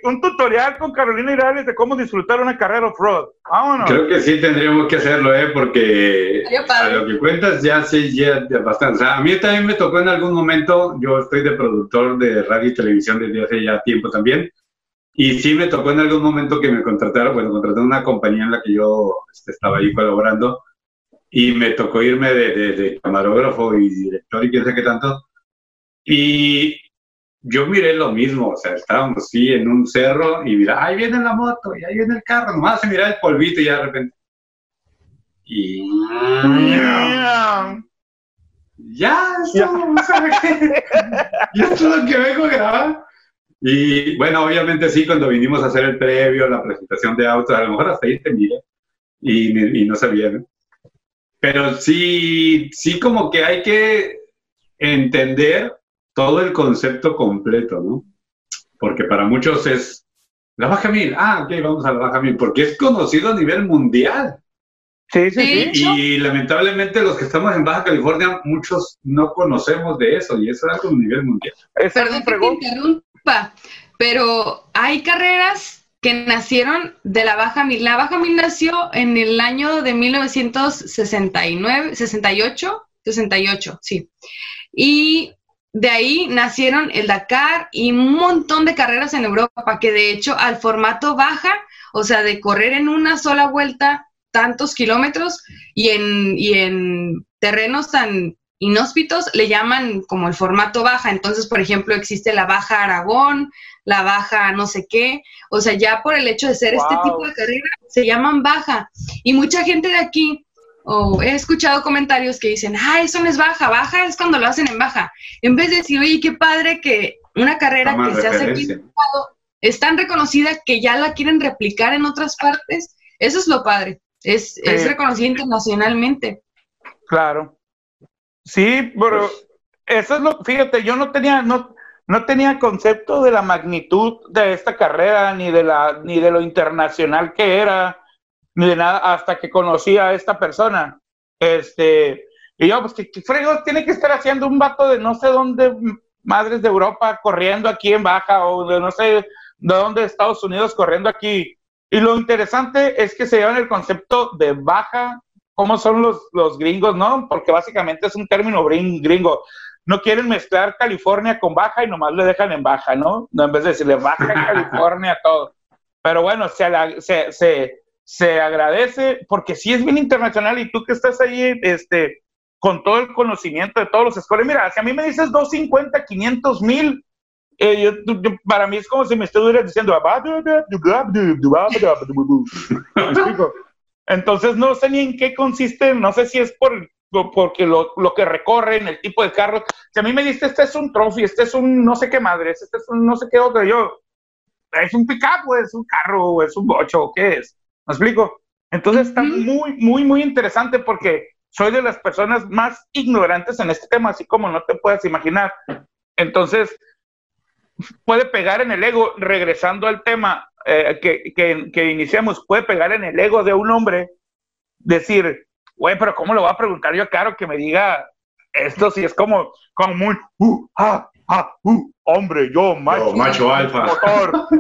Un tutorial con Carolina Irales de cómo disfrutar una carrera off-road. Vámonos. Creo que sí tendríamos que hacerlo, ¿eh? Porque a lo que cuentas ya sí, ya, bastante. O sea, a mí también me tocó en algún momento, yo estoy de productor de radio y televisión desde hace ya tiempo también. Y sí me tocó en algún momento que me contrataron, bueno, contraté una compañía en la que yo este, estaba ahí colaborando y me tocó irme de, camarógrafo y director y quién sé qué tanto. Y yo miré lo mismo, o sea, estábamos así en un cerro y mira, ahí viene la moto y ahí viene el carro, nomás se mira el polvito y ya de repente. Y. Ya, eso, y esto es lo que vengo a grabar. Y bueno, obviamente sí, cuando vinimos a hacer el previo, la presentación de autos, a lo mejor hasta ahí te miré y, y no sabía, ¿no? Pero sí, sí como que hay que entender todo el concepto completo, ¿no? Porque para muchos es la Baja Mil, ah, ok, vamos a la Baja Mil, porque es conocido a nivel mundial. Sí, sí, sí. Y lamentablemente los que estamos en Baja California, muchos no conocemos de eso, y eso es algo a nivel mundial. Perdón que te interrumpa, pero hay carreras que nacieron de la Baja Mil. La Baja Mil nació en el año de 1969, 68, 68, sí. Y de ahí nacieron el Dakar y un montón de carreras en Europa, que de hecho al formato baja, o sea, de correr en una sola vuelta tantos kilómetros y en, y en terrenos tan inhóspitos le llaman como el formato baja. Entonces, por ejemplo, existe la baja Aragón, la baja no sé qué. O sea, ya por el hecho de ser este tipo de carrera, se llaman baja. Y mucha gente de aquí, o he escuchado comentarios que dicen, ah, eso no es baja, baja es cuando lo hacen en baja. En vez de decir, oye, qué padre que una carrera que se hace aquí es tan reconocida que ya la quieren replicar en otras partes. Eso es lo padre. Es, es reconocida internacionalmente. Claro. Sí, pero eso es lo, fíjate, yo no tenía, no, no tenía concepto de la magnitud de esta carrera, ni de, la, ni de lo internacional que era, ni de nada, hasta que conocí a esta persona. Este, y yo, pues, ¿qué, fregos tiene que estar haciendo un vato de no sé dónde, madres de Europa, corriendo aquí en Baja, o de no sé de dónde, Estados Unidos, corriendo aquí? Y lo interesante es que se llevan el concepto de Baja, como son los, los gringos, ¿no? Porque básicamente es un término gringo no quieren mezclar California con Baja y nomás le dejan en Baja, ¿no? en vez de decirle Baja California todo. Pero bueno, se, se, se, agradece porque sí es bien internacional y tú que estás ahí, este, con todo el conocimiento de todos los escuelas, mira, si a mí me dices 250, 500 mil, eh, para mí es como si me estuvieras diciendo entonces no sé ni en qué consiste, no sé si es por porque lo, lo, que recorren, el tipo de carro. Si a mí me diste, este es un trophy, este es un no sé qué madre, este es un no sé qué otro, yo, es un pickup, es un carro, es un bocho, qué es. ¿Me explico? Entonces está muy, muy, muy interesante porque soy de las personas más ignorantes en este tema, así como no te puedes imaginar. Entonces, puede pegar en el ego, regresando al tema eh, que, que, que, iniciamos, puede pegar en el ego de un hombre, decir, güey, pero ¿cómo lo voy a preguntar yo a Caro que me diga esto? Si es como, como muy, uh, ah, ah, uh, hombre, yo, macho, macho alfa.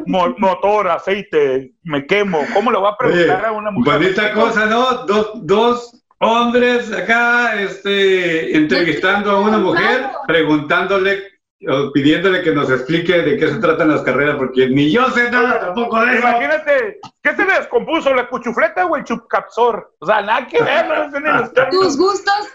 Motor, motor, aceite, me quemo. ¿Cómo lo voy a preguntar a una mujer? Bonita cosa, ¿no? Dos, dos hombres acá, este, entrevistando a una mujer, preguntándole pidiéndole que nos explique de qué se tratan las carreras, porque ni yo sé nada tampoco de eso. Imagínate, ¿qué se le descompuso? ¿La cuchufleta o el chupcapsor? O sea, nada que ver, no Tus gustos,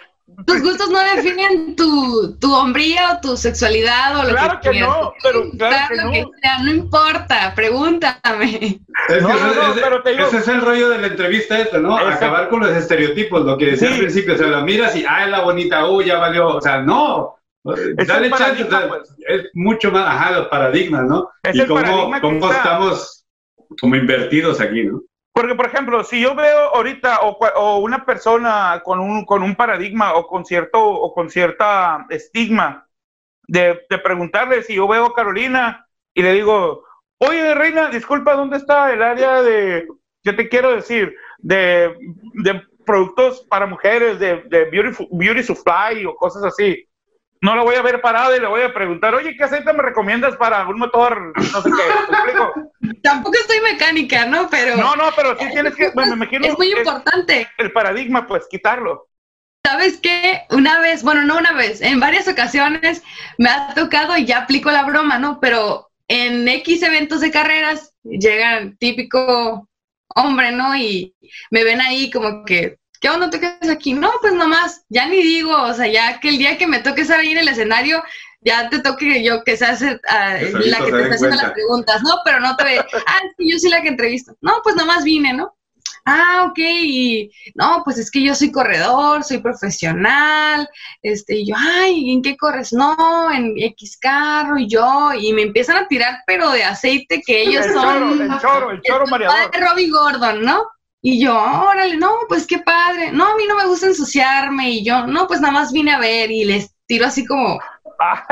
tus gustos no definen tu, tu hombría o tu sexualidad o lo claro que, no, pero claro, que, no. sea, no importa, pregúntame. ese es el rollo de la entrevista esta, ¿no? Acabar con los estereotipos, lo que decía al principio, o sea, la miras y, ah, es la bonita, uh, ya valió, o sea, no, Dale chance, pues. es mucho más, ajá, los paradigmas, ¿no? y cómo, cómo estamos como invertidos aquí, ¿no? Porque, por ejemplo, si yo veo ahorita o, o, una persona con un, con un paradigma o con cierto o con cierta estigma de, de preguntarle si yo veo a Carolina y le digo, oye, Reina, disculpa, ¿dónde está el área de, yo te quiero decir, de, de productos para mujeres, de, de beauty, beauty supply o cosas así? No lo voy a ver parado y le voy a preguntar, oye, ¿qué aceite me recomiendas para un motor? No sé qué, explico? Tampoco estoy mecánica, ¿no? Pero... No, no, pero sí tienes que, bueno, me imagino... Es muy importante. El paradigma, pues, quitarlo. ¿Sabes qué? Una vez, bueno, no una vez, en varias ocasiones me ha tocado y ya aplico la broma, ¿no? Pero en X eventos de carreras llegan típico hombre, ¿no? Y me ven ahí como que ¿qué onda te quedas aquí? No, pues nomás, ya ni digo, o sea, ya que el día que me toque estar ahí en el escenario, ya te toque yo que seas uh, la que te está haciendo las preguntas, ¿no? Pero no te ve, ah, sí, yo soy la que entrevisto. No, pues nomás vine, ¿no? Ah, ok, y no, pues es que yo soy corredor, soy profesional, este, y yo, ay, ¿en qué corres? No, en X carro, y yo, y me empiezan a tirar, pero de aceite que ellos son. el choro, el choro mareador. De Robbie Gordon, ¿no? Y yo, órale, no, pues qué padre. No, a mí no me gusta ensuciarme. Y yo, no, pues nada más vine a ver y les tiro así como,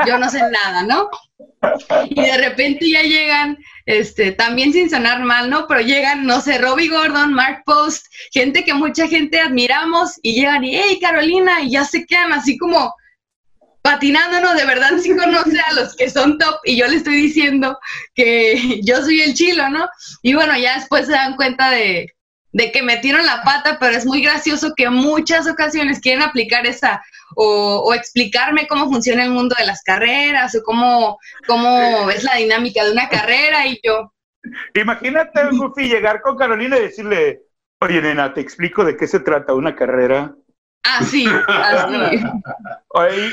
yo no sé nada, ¿no? Y de repente ya llegan, este, también sin sonar mal, ¿no? Pero llegan, no sé, Robbie Gordon, Mark Post, gente que mucha gente admiramos y llegan y, hey, Carolina, y ya se quedan así como patinándonos, de verdad sí conoce a los que son top y yo le estoy diciendo que yo soy el chilo, ¿no? Y bueno, ya después se dan cuenta de, de que metieron la pata, pero es muy gracioso que muchas ocasiones quieren aplicar esa o, explicarme cómo funciona el mundo de las carreras o cómo, cómo es la dinámica de una carrera y yo. Imagínate, Goofy, llegar con Carolina y decirle, oye, nena, te explico de qué se trata una carrera. Así, así.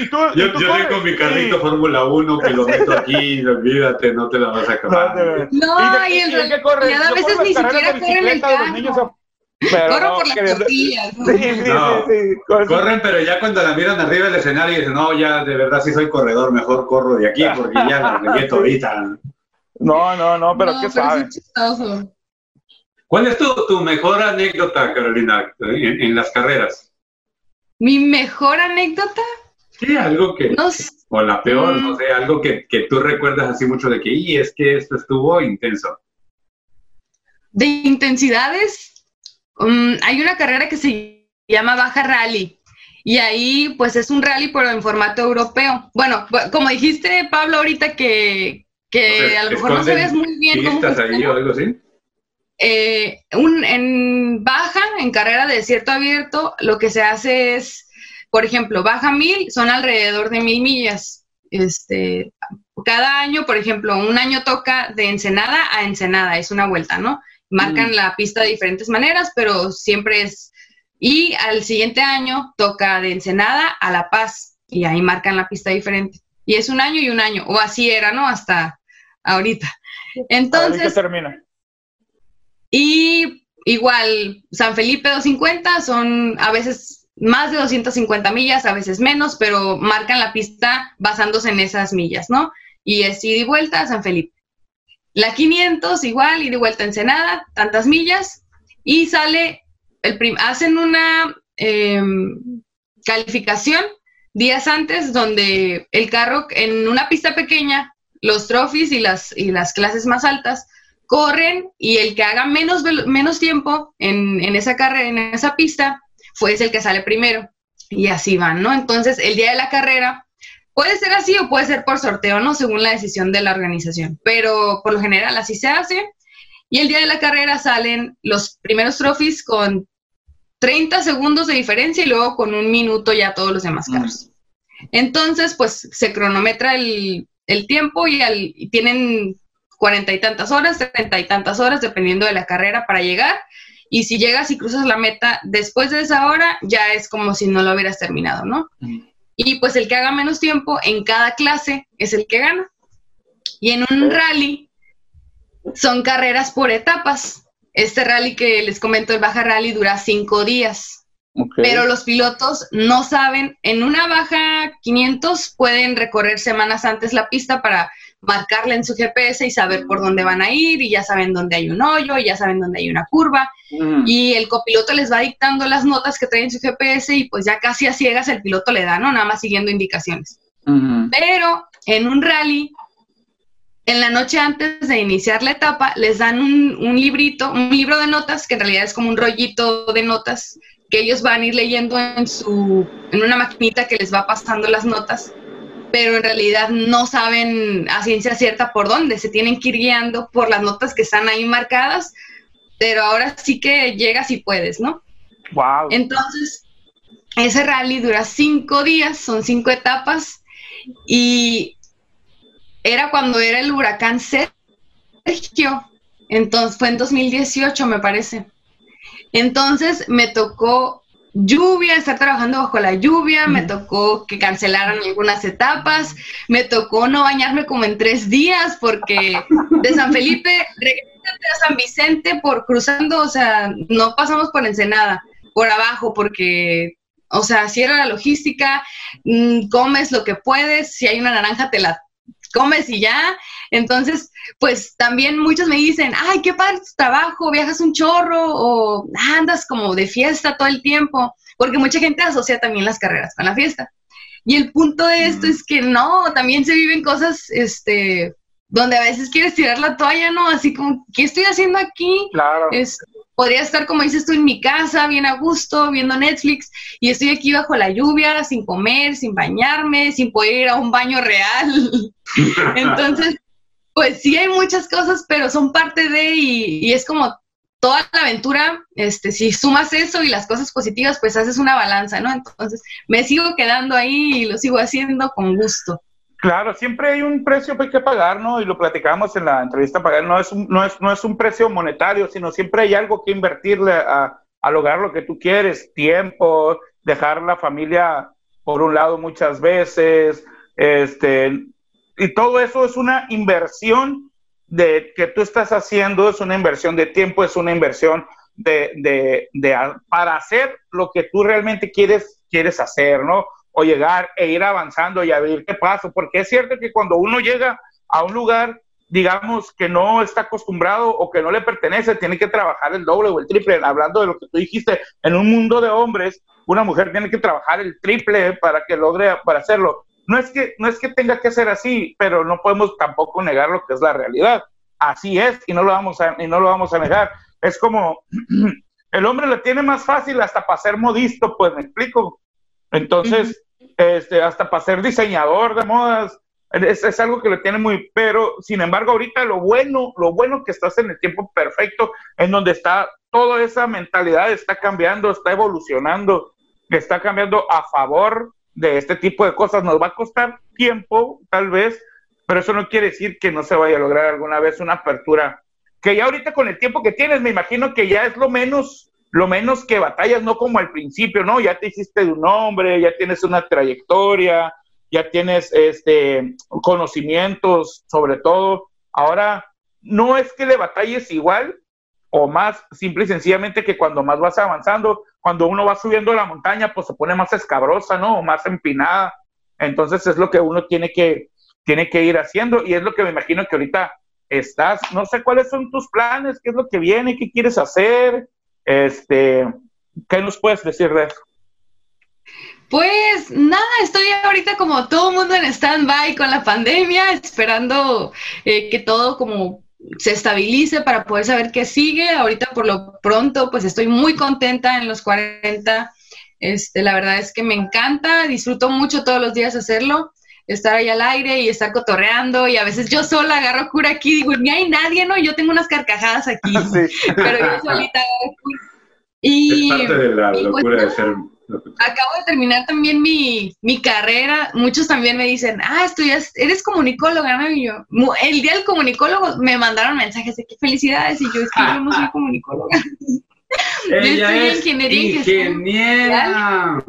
¿y tú, yo, ¿y tú yo con mi carrito Fórmula 1 que lo meto aquí, olvídate, no te la vas a acabar. No, y, el, y, a veces ni siquiera corren el carro. Corro por las tortillas. Sí, sí, sí, Corren, pero ya cuando la miran arriba del escenario y dicen, no, ya de verdad sí soy corredor, mejor corro de aquí porque ya la meto ahorita. No, no, no, pero qué sabes. ¿Cuál es tu, tu, mejor anécdota, Carolina, en las carreras? ¿Mi mejor anécdota? Sí, algo que... O la peor, no mm. sé, algo que, que, tú recuerdas así mucho de que, y es que esto estuvo intenso. De intensidades, um, hay una carrera que se llama Baja Rally. Y ahí, pues es un rally, pero en formato europeo. Bueno, como dijiste, Pablo, ahorita que, que a lo mejor no sabes muy bien cómo. ahí o algo así? Eh, un, en baja, en carrera de desierto abierto, lo que se hace es, por ejemplo, baja mil, son alrededor de mil millas. Este, cada año, por ejemplo, un año toca de Ensenada a Ensenada, es una vuelta, ¿no? Marcan mm. la pista de diferentes maneras, pero siempre es... Y al siguiente año toca de Ensenada a La Paz, y ahí marcan la pista diferente. Y es un año y un año, o así era, ¿no? Hasta ahorita. Entonces... termina? Y igual, San Felipe 250 son a veces más de 250 millas, a veces menos, pero marcan la pista basándose en esas millas, ¿no? Y es ida y vuelta a San Felipe. La 500 igual, ida y vuelta a Ensenada, tantas millas, y sale el hacen una em, calificación días antes donde el carro en una pista pequeña, los trophies y las, y las clases más altas corren y el que haga menos, menos tiempo en, en esa carrera, en esa pista, fue el que sale primero. Y así van, ¿no? Entonces, el día de la carrera puede ser así o puede ser por sorteo, ¿no? Según la decisión de la organización. Pero por lo general así se hace. Y el día de la carrera salen los primeros trophies con 30 segundos de diferencia y luego con un minuto ya todos los demás carros. Entonces, pues se cronometra el, tiempo y, y tienen cuarenta y tantas horas, treinta y tantas horas, dependiendo de la carrera para llegar. Y si llegas y cruzas la meta después de esa hora, ya es como si no lo hubieras terminado, ¿no? Y pues el que haga menos tiempo en cada clase es el que gana. Y en un rally son carreras por etapas. Este rally que les comento, el Baja Rally, dura cinco días. Pero los pilotos no saben, en una baja 500 pueden recorrer semanas antes la pista para marcarle en su GPS y saber por dónde van a ir y ya saben dónde hay un hoyo y ya saben dónde hay una curva mm. y el copiloto les va dictando las notas que trae en su GPS y pues ya casi a ciegas el piloto le da, ¿no? Nada más siguiendo indicaciones. Pero en un rally, en la noche antes de iniciar la etapa, les dan un, un librito, un libro de notas que en realidad es como un rollito de notas que ellos van a ir leyendo en su en una maquinita que les va pasando las notas pero en realidad no saben a ciencia cierta por dónde, se tienen que ir guiando por las notas que están ahí marcadas, pero ahora sí que llegas y puedes, ¿no? Wow. Entonces, ese rally dura cinco días, son cinco etapas, y era cuando era el huracán Sergio, entonces fue en 2018 me parece. Entonces me tocó lluvia, estar trabajando bajo la lluvia, me tocó que cancelaran algunas etapas, me tocó no bañarme como en tres días porque de San Felipe regresate a San Vicente por cruzando, o sea, no pasamos por Ensenada, por abajo porque, o sea, si era la logística, mm, comes lo que puedes, si hay una naranja te la comes y ya. Entonces, pues también muchos me dicen, ay, qué padre tu trabajo, viajas un chorro o andas como de fiesta todo el tiempo, porque mucha gente asocia también las carreras con la fiesta. Y el punto de esto es que no, también se viven cosas, este, donde a veces quieres tirar la toalla, ¿no? Así como, ¿qué estoy haciendo aquí? Claro. Podría estar, como dices tú, en mi casa, bien a gusto, viendo Netflix, y estoy aquí bajo la lluvia, sin comer, sin bañarme, sin poder ir a un baño real. Entonces, pues sí hay muchas cosas, pero son parte de, y, es como toda la aventura, este, si sumas eso y las cosas positivas, pues haces una balanza, ¿no? Entonces, me sigo quedando ahí y lo sigo haciendo con gusto. Claro, siempre hay un precio que hay que pagar, ¿no? Y lo platicamos en la entrevista pagar, no es un, no es, no es un precio monetario, sino siempre hay algo que invertirle a, a lograr lo que tú quieres, tiempo, dejar la familia por un lado muchas veces, este, y todo eso es una inversión de que tú estás haciendo, es una inversión de tiempo, es una inversión de, de, de para hacer lo que tú realmente quieres, quieres hacer, ¿no? O llegar e ir avanzando y a ver qué pasa, porque es cierto que cuando uno llega a un lugar, digamos, que no está acostumbrado o que no le pertenece, tiene que trabajar el doble o el triple, hablando de lo que tú dijiste, en un mundo de hombres, una mujer tiene que trabajar el triple para que logre para hacerlo. No es que no es que tenga que ser así, pero no podemos tampoco negar lo que es la realidad. Así es y no lo vamos a y no lo vamos a negar. Es como el hombre lo tiene más fácil hasta para ser modisto, pues me explico. Entonces, este, hasta para ser diseñador de modas, es, algo que le tiene muy, pero sin embargo ahorita lo bueno, lo bueno que estás en el tiempo perfecto, en donde está toda esa mentalidad está cambiando, está evolucionando, está cambiando a favor de este tipo de cosas. Nos va a costar tiempo, tal vez, pero eso no quiere decir que no se vaya a lograr alguna vez una apertura. Que ya ahorita con el tiempo que tienes, me imagino que ya es lo menos lo menos que batallas, no como al principio, ¿no? Ya te hiciste de un nombre, ya tienes una trayectoria, ya tienes este, conocimientos sobre todo. Ahora, no es que le batalles igual o más, simple y sencillamente que cuando más vas avanzando, cuando uno va subiendo la montaña, pues se pone más escabrosa, ¿no? O más empinada. Entonces es lo que uno tiene que, tiene que ir haciendo y es lo que me imagino que ahorita estás. No sé cuáles son tus planes, qué es lo que viene, qué quieres hacer, este, ¿Qué nos puedes decir de eso? Pues nada, estoy ahorita como todo el mundo en stand-by con la pandemia, esperando eh, que todo como se estabilice para poder saber qué sigue. Ahorita por lo pronto, pues estoy muy contenta en los 40. Este, la verdad es que me encanta, disfruto mucho todos los días hacerlo, estar ahí al aire y estar cotorreando y a veces yo sola agarro cura aquí, digo, ni hay nadie, ¿no? Yo tengo unas carcajadas aquí, pero yo solita Y, es parte de la pues, locura de ser Acabo de terminar también mi, mi, carrera. Muchos también me dicen, ah, estudias, eres comunicóloga, ¿no? Y yo, el día del comunicólogo me mandaron mensajes de qué felicidades. Y yo, es que yo no soy comunicóloga. Ella yo estoy en ingeniería. Ingeniera.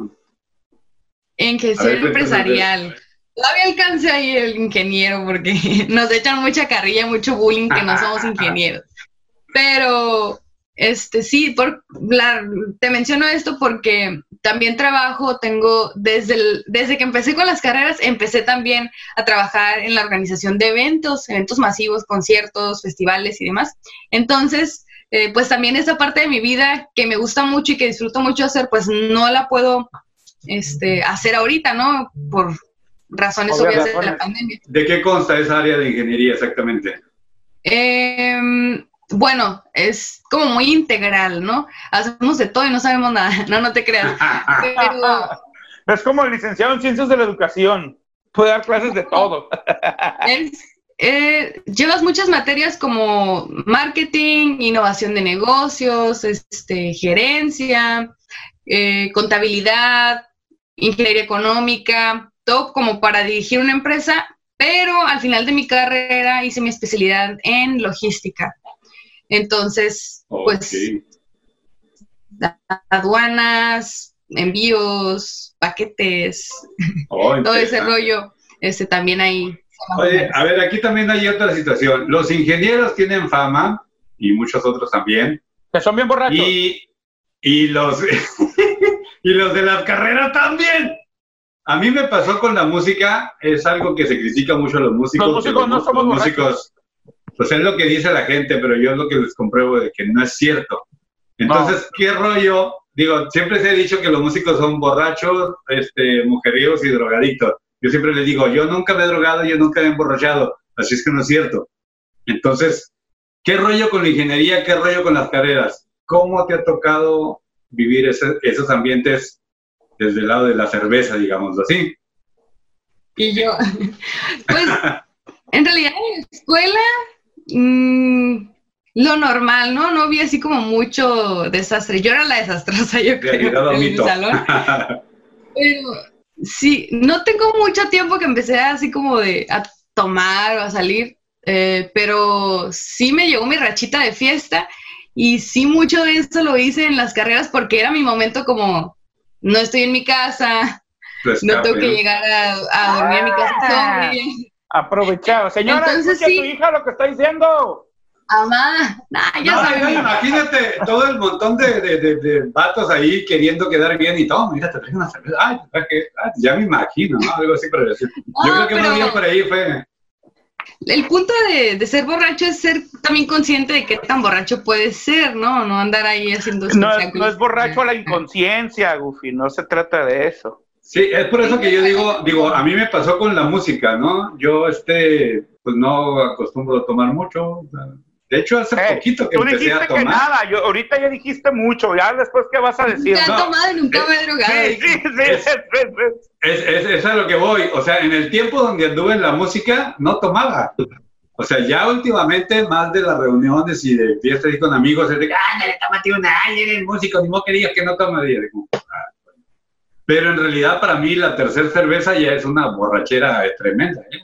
En gestión empresarial. Todavía alcancé ahí el ingeniero porque nos echan mucha carrilla, mucho bullying que no somos ingenieros. Pero este, sí, por, te menciono esto porque también trabajo, tengo, desde, desde que empecé con las carreras, empecé también a trabajar en la organización de eventos, eventos masivos, conciertos, festivales y demás. Entonces, eh, pues también esa parte de mi vida que me gusta mucho y que disfruto mucho hacer, pues no la puedo este, hacer ahorita, ¿no? Por razones obvias de la pandemia. ¿De qué consta esa área de ingeniería exactamente? Eh, bueno, es como muy integral, ¿no? Hacemos de todo y no sabemos nada. No, no te creas. Es como el licenciado en ciencias de la educación. Puede dar clases de todo. Eh, llevas muchas materias como marketing, innovación de negocios, este, gerencia, eh, contabilidad, ingeniería económica, como para dirigir una empresa, pero al final de mi carrera hice mi especialidad en logística. Entonces, pues, aduanas, envíos, paquetes, oh, todo ese rollo, este también ahí. Oye, a ver, aquí también hay otra situación. Los ingenieros tienen fama, y muchos otros también. Que son bien borrachos. Y, y los, y los de las carreras también. A mí me pasó con la música, es algo que se critica mucho a los músicos. Los músicos no somos músicos pues es lo que dice la gente, pero yo es lo que les compruebo de que no es cierto. Entonces, ¿qué rollo? Digo, siempre se ha dicho que los músicos son borrachos, este, mujeriegos y drogadictos. Yo siempre les digo, yo nunca me he drogado, yo nunca me he emborrachado, así es que no es cierto. Entonces, ¿qué rollo con la ingeniería? ¿Qué rollo con las carreras? ¿Cómo te ha tocado vivir esos ambientes desde el lado de la cerveza, digamos así? Y yo, pues, en realidad en la escuela Mm, lo normal, ¿no? No vi así como mucho desastre. Yo era la desastrosa, yo creo, en mi salón. Pero sí, no tengo mucho tiempo que empecé así como de a tomar o a salir, eh, pero sí me llegó mi rachita de fiesta y sí mucho de eso lo hice en las carreras porque era mi momento como no estoy en mi casa, no tengo que llegar a, dormir en mi casa. Ah. Aprovechado. Señora, Entonces, sí. tu hija lo que está diciendo. Amá, nah, ya no, Imagínate todo el montón de, de, de, vatos ahí queriendo quedar bien y todo. Mira, te traje una cerveza. Ay, ah, ya me imagino, ¿no? Algo así para decir. Yo creo que pero... más por ahí fue. El punto de, de, ser borracho es ser también consciente de qué tan borracho puedes ser, ¿no? No andar ahí haciendo... No, no es borracho a la inconsciencia, Goofy, no se trata de eso. Sí, es por eso que yo digo, digo, a mí me pasó con la música, ¿no? Yo, este, pues no acostumbro a tomar mucho. De hecho, hace eh, poquito que empecé a tomar. que nada, yo, ahorita ya dijiste mucho, ya después, ¿qué vas a decir? Nunca he tomado y nunca me he drogado. Sí, sí, sí, es, es, es, es, a lo que voy. O sea, en el tiempo donde anduve en la música, no tomaba. O sea, ya últimamente, más de las reuniones y de fiestas y con amigos, es de que, ah, le tómate una, eres músico, ni modo que digas que no tomaría. Pero en realidad para mí la tercera cerveza ya es una borrachera tremenda. ¿eh?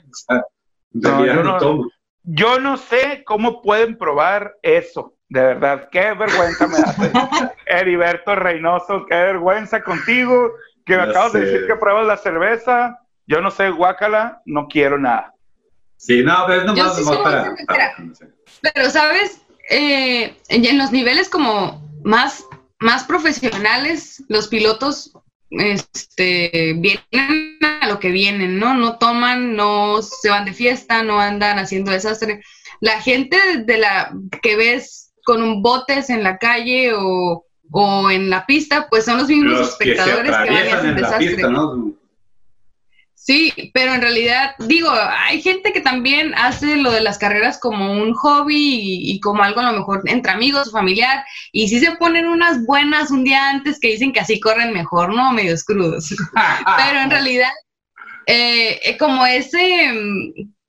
Yo, no, sé cómo pueden probar eso. De verdad, qué vergüenza me hace. Heriberto Reynoso, qué vergüenza contigo, que me acabas de decir que pruebas la cerveza. Yo no sé, guácala, no quiero nada. Sí, no, es nomás, para, Pero, ¿sabes? Eh, en los niveles como más, más profesionales, los pilotos este, vienen a lo que vienen, ¿no? No toman, no se van de fiesta, no andan haciendo desastre. La gente de la que ves con un botes en la calle o o en la pista, pues son los mismos espectadores que, van desastre. Sí, pero en realidad, digo, hay gente que también hace lo de las carreras como un hobby y, como algo a lo mejor entre amigos o familiar, y sí se ponen unas buenas un día antes que dicen que así corren mejor, ¿no? Medios crudos. pero en realidad, eh, eh, como ese,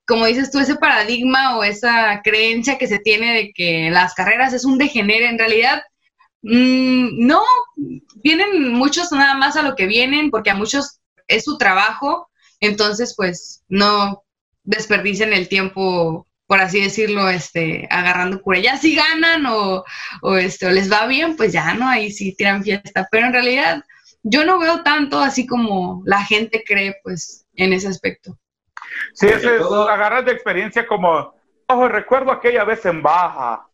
como dices tú, ese paradigma o esa creencia que se tiene de que las carreras es un degenere, en realidad, mm, no, vienen muchos nada más a lo que vienen, porque a muchos es su trabajo entonces, pues, no desperdicien el tiempo, por así decirlo, este, agarrando cura. Ya si ganan o, o, este, les va bien, pues ya, ¿no? Ahí sí tiran fiesta. Pero en realidad, yo no veo tanto así como la gente cree, pues, en ese aspecto. Sí, ese es agarrar de experiencia como, ojo, recuerdo aquella vez en Baja,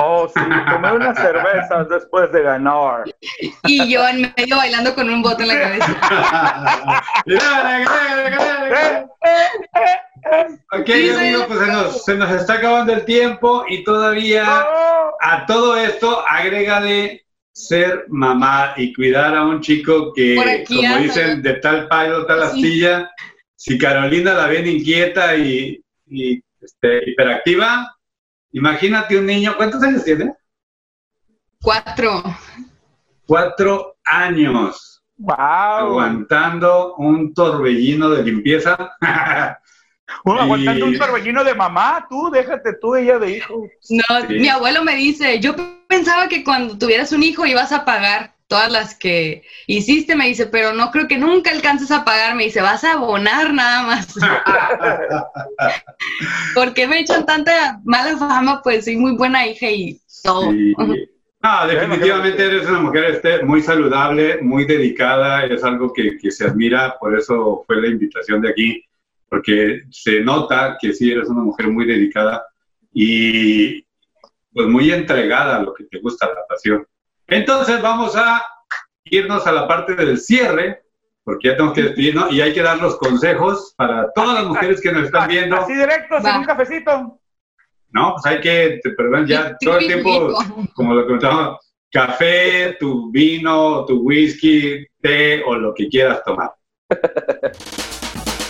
Oh, sí, tomé unas cervezas después de ganar. Y yo en medio bailando con un bote en la cabeza. ok, amigos, pues se nos, se nos, está acabando el tiempo y todavía a todo esto agrégale ser mamá y cuidar a un chico que, como dicen, de tal palo, tal astilla. Si Carolina la ven inquieta y, y este, hiperactiva, Imagínate un niño, ¿cuántos años tiene? Cuatro. Cuatro años. Wow. Aguantando un torbellino de limpieza. Aguantando un torbellino de mamá, tú, déjate tú, ella de hijo. No, mi abuelo me dice, yo pensaba que cuando tuvieras un hijo ibas a pagar todas las que hiciste, me dice, pero no creo que nunca alcances a pagar, me dice, vas a abonar nada más. Porque me echan tanta mala fama, pues soy muy buena hija y todo. No, definitivamente eres una mujer este, muy saludable, muy dedicada, es algo que, que se admira, por eso fue la invitación de aquí, porque se nota que sí eres una mujer muy dedicada y pues muy entregada a lo que te gusta, la pasión. Entonces vamos a irnos a la parte del cierre, porque ya tenemos que despedirnos y hay que dar los consejos para todas las mujeres que nos están viendo. Así directo, sin un cafecito. No, pues hay que, perdón, ya todo el tiempo, como lo comentamos, café, tu vino, tu whisky, té o lo que quieras tomar.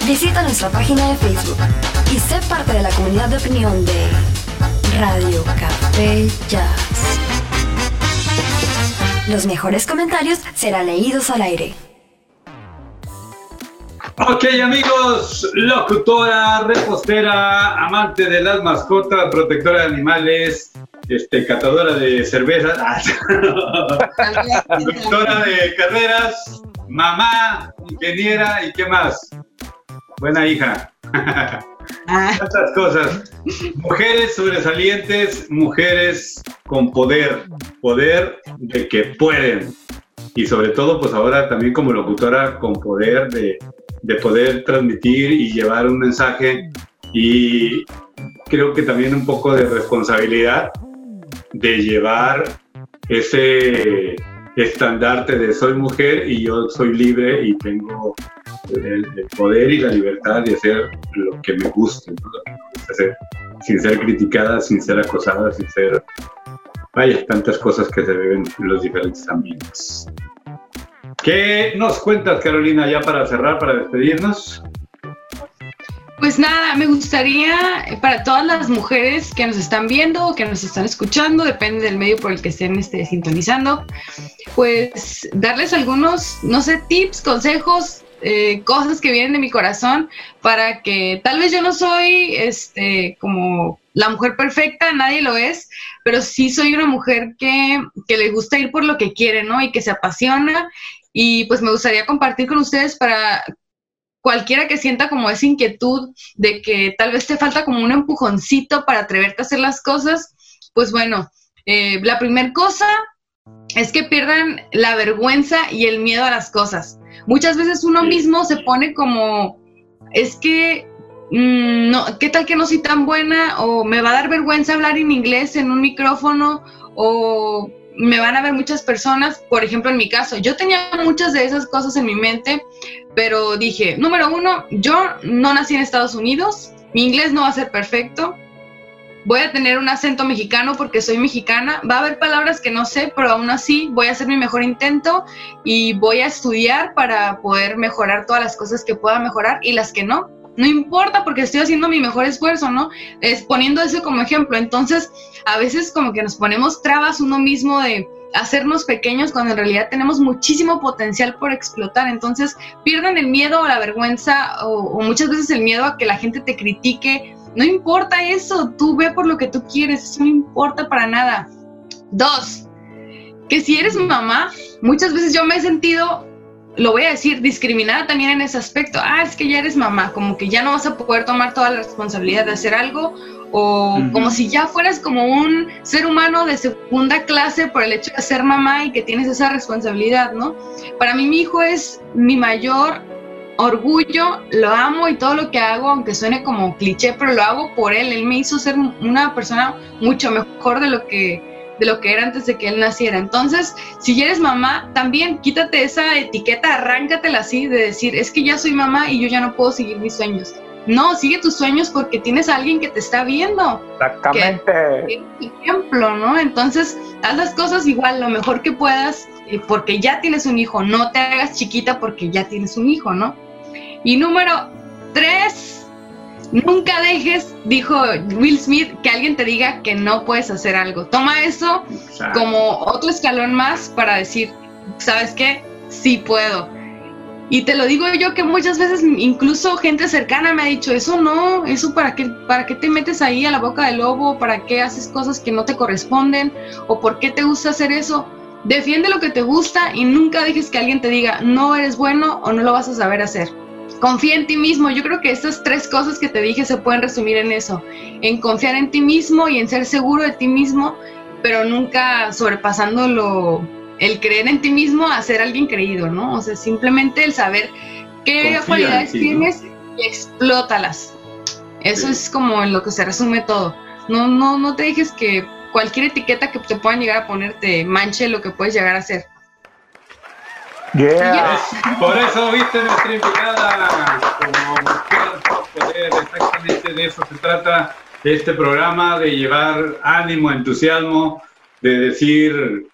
Visita nuestra página de Facebook y sé parte de la comunidad de opinión de Radio Café Jazz. Los mejores comentarios serán leídos al aire. Ok amigos, locutora, repostera, amante de las mascotas, protectora de animales, este, catadora de cervezas, doctora de carreras, mamá, ingeniera y qué más. Buena hija. Ah. cosas. Mujeres sobresalientes, mujeres con poder, poder de que pueden. Y sobre todo, pues ahora también como locutora con poder de, de poder transmitir y llevar un mensaje y creo que también un poco de responsabilidad de llevar ese estandarte de soy mujer y yo soy libre y tengo el, poder y la libertad de hacer lo que me guste, hacer, sin ser criticada, sin ser acosada, sin ser... Vaya, tantas cosas que se ven en los diferentes ambientes. ¿Qué nos cuentas, Carolina, ya para cerrar, para despedirnos? Pues nada, me gustaría eh, para todas las mujeres que nos están viendo o que nos están escuchando, depende del medio por el que estén este, sintonizando, pues darles algunos, no sé, tips, consejos, eh, cosas que vienen de mi corazón para que tal vez yo no soy este como la mujer perfecta, nadie lo es, pero sí soy una mujer que, que le gusta ir por lo que quiere, ¿no? Y que se apasiona y pues me gustaría compartir con ustedes para cualquiera que sienta como esa inquietud de que tal vez te falta como un empujoncito para atreverte a hacer las cosas, pues bueno, eh, la primera cosa es que pierdan la vergüenza y el miedo a las cosas. Muchas veces uno mismo se pone como, es que, mm, no, ¿qué tal que no soy tan buena? O me va a dar vergüenza hablar en inglés en un micrófono, o me van a ver muchas personas, por ejemplo en mi caso, yo tenía muchas de esas cosas en mi mente, pero dije, número uno, yo no nací en Estados Unidos, mi inglés no va a ser perfecto, voy a tener un acento mexicano porque soy mexicana, va a haber palabras que no sé, pero aún así voy a hacer mi mejor intento y voy a estudiar para poder mejorar todas las cosas que pueda mejorar y las que no. No importa porque estoy haciendo mi mejor esfuerzo, ¿no? Es poniendo eso como ejemplo. Entonces, a veces como que nos ponemos trabas uno mismo de hacernos pequeños cuando en realidad tenemos muchísimo potencial por explotar. Entonces, pierdan el miedo o la vergüenza o muchas veces el miedo a que la gente te critique no importa eso, tú ve por lo que tú quieres, eso no importa para nada. Dos, que si eres mamá, muchas veces yo me he sentido, lo voy a decir, discriminada también en ese aspecto. Ah, es que ya eres mamá, como que ya no vas a poder tomar toda la responsabilidad de hacer algo, o como si ya fueras como un ser humano de segunda clase por el hecho de ser mamá y que tienes esa responsabilidad, ¿no? Para mí mi hijo es mi mayor orgullo, lo amo y todo lo que hago, aunque suene como cliché, pero lo hago por él. Él me hizo ser una persona mucho mejor de lo que de lo que era antes de que él naciera. Entonces, si eres mamá, también quítate esa etiqueta, arráncatela así de decir, es que ya soy mamá y yo ya no puedo seguir mis sueños. No, sigue tus sueños porque tienes a alguien que te está viendo. Exactamente. ejemplo, ¿no? Entonces, haz las cosas igual, lo mejor que puedas, eh, porque ya tienes un hijo. No te hagas chiquita porque ya tienes un hijo, ¿no? Y número tres, nunca dejes, dijo Will Smith, que alguien te diga que no puedes hacer algo. Toma eso como otro escalón más para decir, ¿sabes qué? Sí puedo. Y te lo digo yo que muchas veces incluso gente cercana me ha dicho, eso no, eso para qué, para qué te metes ahí a la boca del lobo, para qué haces cosas que no te corresponden, o por qué te gusta hacer eso. Defiende lo que te gusta y nunca dejes que alguien te diga, no eres bueno o no lo vas a saber hacer. Confía en ti mismo. Yo creo que estas tres cosas que te dije se pueden resumir en eso. En confiar en ti mismo y en ser seguro de ti mismo, pero nunca sobrepasándolo, el creer en ti mismo a ser alguien creído, ¿no? O sea, simplemente el saber qué cualidades tienes y explótalas. Eso es como en lo que se resume todo. No, no, no te dejes que cualquier etiqueta que te puedan llegar a ponerte manche lo que puedes llegar a ser. Por eso, viste, nuestra invitada como mujer exactamente de eso se trata este programa, de llevar ánimo, entusiasmo, de decir,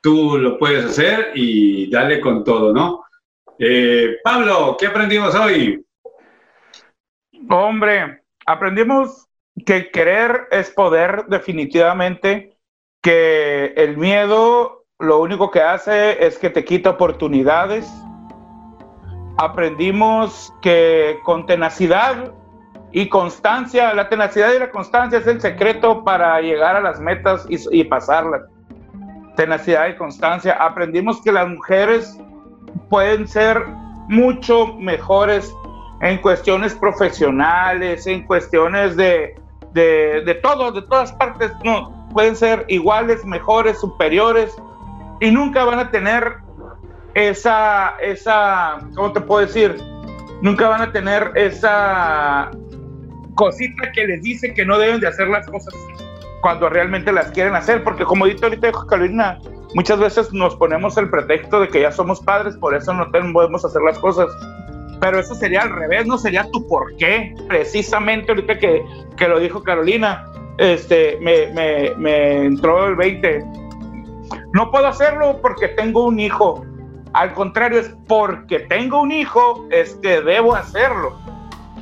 tú lo puedes hacer y dale con todo, ¿no? Eh, Pablo, ¿qué aprendimos hoy? Hombre, aprendimos que querer es poder definitivamente, que el miedo lo único que hace es que te quita oportunidades. Aprendimos que con tenacidad y constancia, la tenacidad y la constancia es el secreto para llegar a las metas y, pasarlas. Tenacidad y constancia. Aprendimos que las mujeres pueden ser mucho mejores en cuestiones profesionales, en cuestiones de, de, de todo, de todas partes. No, pueden ser iguales, mejores, superiores y nunca van a tener esa, esa, ¿cómo te puedo decir? Nunca van a tener esa cosita que les dice que no deben de hacer las cosas cuando realmente las quieren hacer, porque como dicho ahorita Carolina, muchas veces nos ponemos el pretexto de que ya somos padres, por eso no podemos hacer las cosas. Pero eso sería al revés, no sería tu por qué. Precisamente ahorita que, que lo dijo Carolina, este, me, me, me entró el 20 no puedo hacerlo porque tengo un hijo. Al contrario, es porque tengo un hijo, es que debo hacerlo.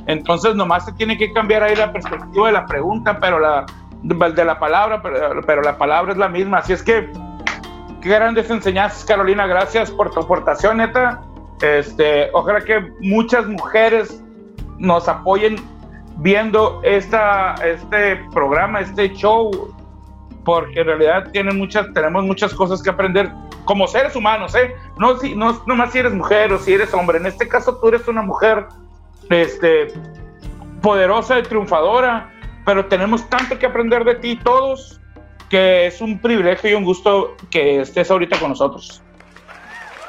Entonces, nomás se tiene que cambiar ahí la perspectiva de la pregunta, pero la de la palabra, pero, la palabra es la misma. Así es que, qué grandes enseñanzas, Carolina. Gracias por tu aportación, neta. Este, ojalá que muchas mujeres nos apoyen viendo esta, este programa, este show, porque en realidad tienen muchas, tenemos muchas cosas que aprender como seres humanos, ¿eh? No, si, no, no más si eres mujer o si eres hombre. En este caso tú eres una mujer este, poderosa y triunfadora, pero tenemos tanto que aprender de ti todos que es un privilegio y un gusto que estés ahorita con nosotros.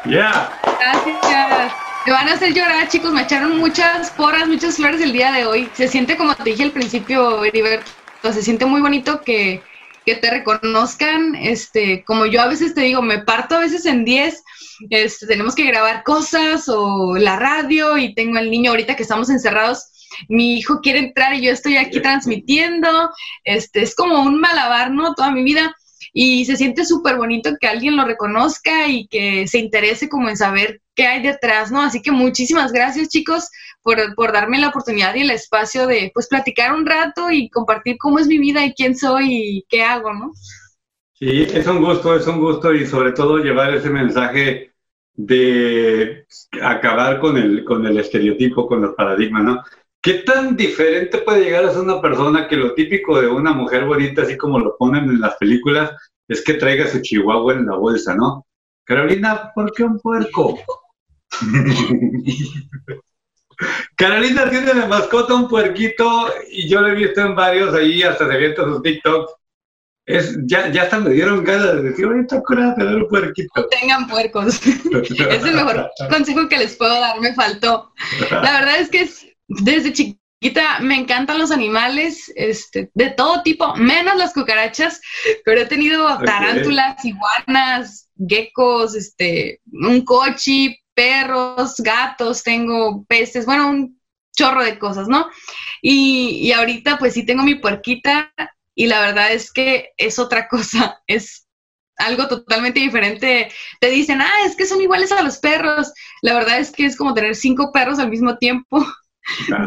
Ya. Gracias. Me van a hacer llorar, chicos. Me echaron muchas porras, muchas flores el día de hoy. Se siente como te dije al principio, Heriberto. Se siente muy bonito que que te reconozcan, este, como yo a veces te digo, me parto a veces en 10, este, tenemos que grabar cosas o la radio y tengo al niño ahorita que estamos encerrados, mi hijo quiere entrar y yo estoy aquí transmitiendo, este, es como un malabar, ¿no? Toda mi vida y se siente súper bonito que alguien lo reconozca y que se interese como en saber qué hay detrás, ¿no? Así que muchísimas gracias chicos por, por, darme la oportunidad y el espacio de pues platicar un rato y compartir cómo es mi vida y quién soy y qué hago, ¿no? Sí, es un gusto, es un gusto y sobre todo llevar ese mensaje de acabar con el, con el estereotipo, con los paradigmas, ¿no? ¿Qué tan diferente puede llegar a ser una persona que lo típico de una mujer bonita, así como lo ponen en las películas, es que traiga su chihuahua en la bolsa, ¿no? Carolina, ¿por qué un puerco? Carolina tiene de mascota un puerquito y yo lo he visto en varios ahí, hasta se visto sus TikToks. Es, ya, ya hasta me dieron ganas de decir, ahorita cura tener un puerquito. No tengan puercos. es el mejor consejo que les puedo dar, me faltó. La verdad es que es, desde chiquita me encantan los animales, este, de todo tipo, menos las cucarachas, pero he tenido tarántulas, iguanas, geckos, este, un cochi, perros, gatos, tengo peces, bueno, un chorro de cosas, ¿no? Y, y ahorita pues sí tengo mi puerquita y la verdad es que es otra cosa, es algo totalmente diferente. Te dicen, ah, es que son iguales a los perros. La verdad es que es como tener cinco perros al mismo tiempo.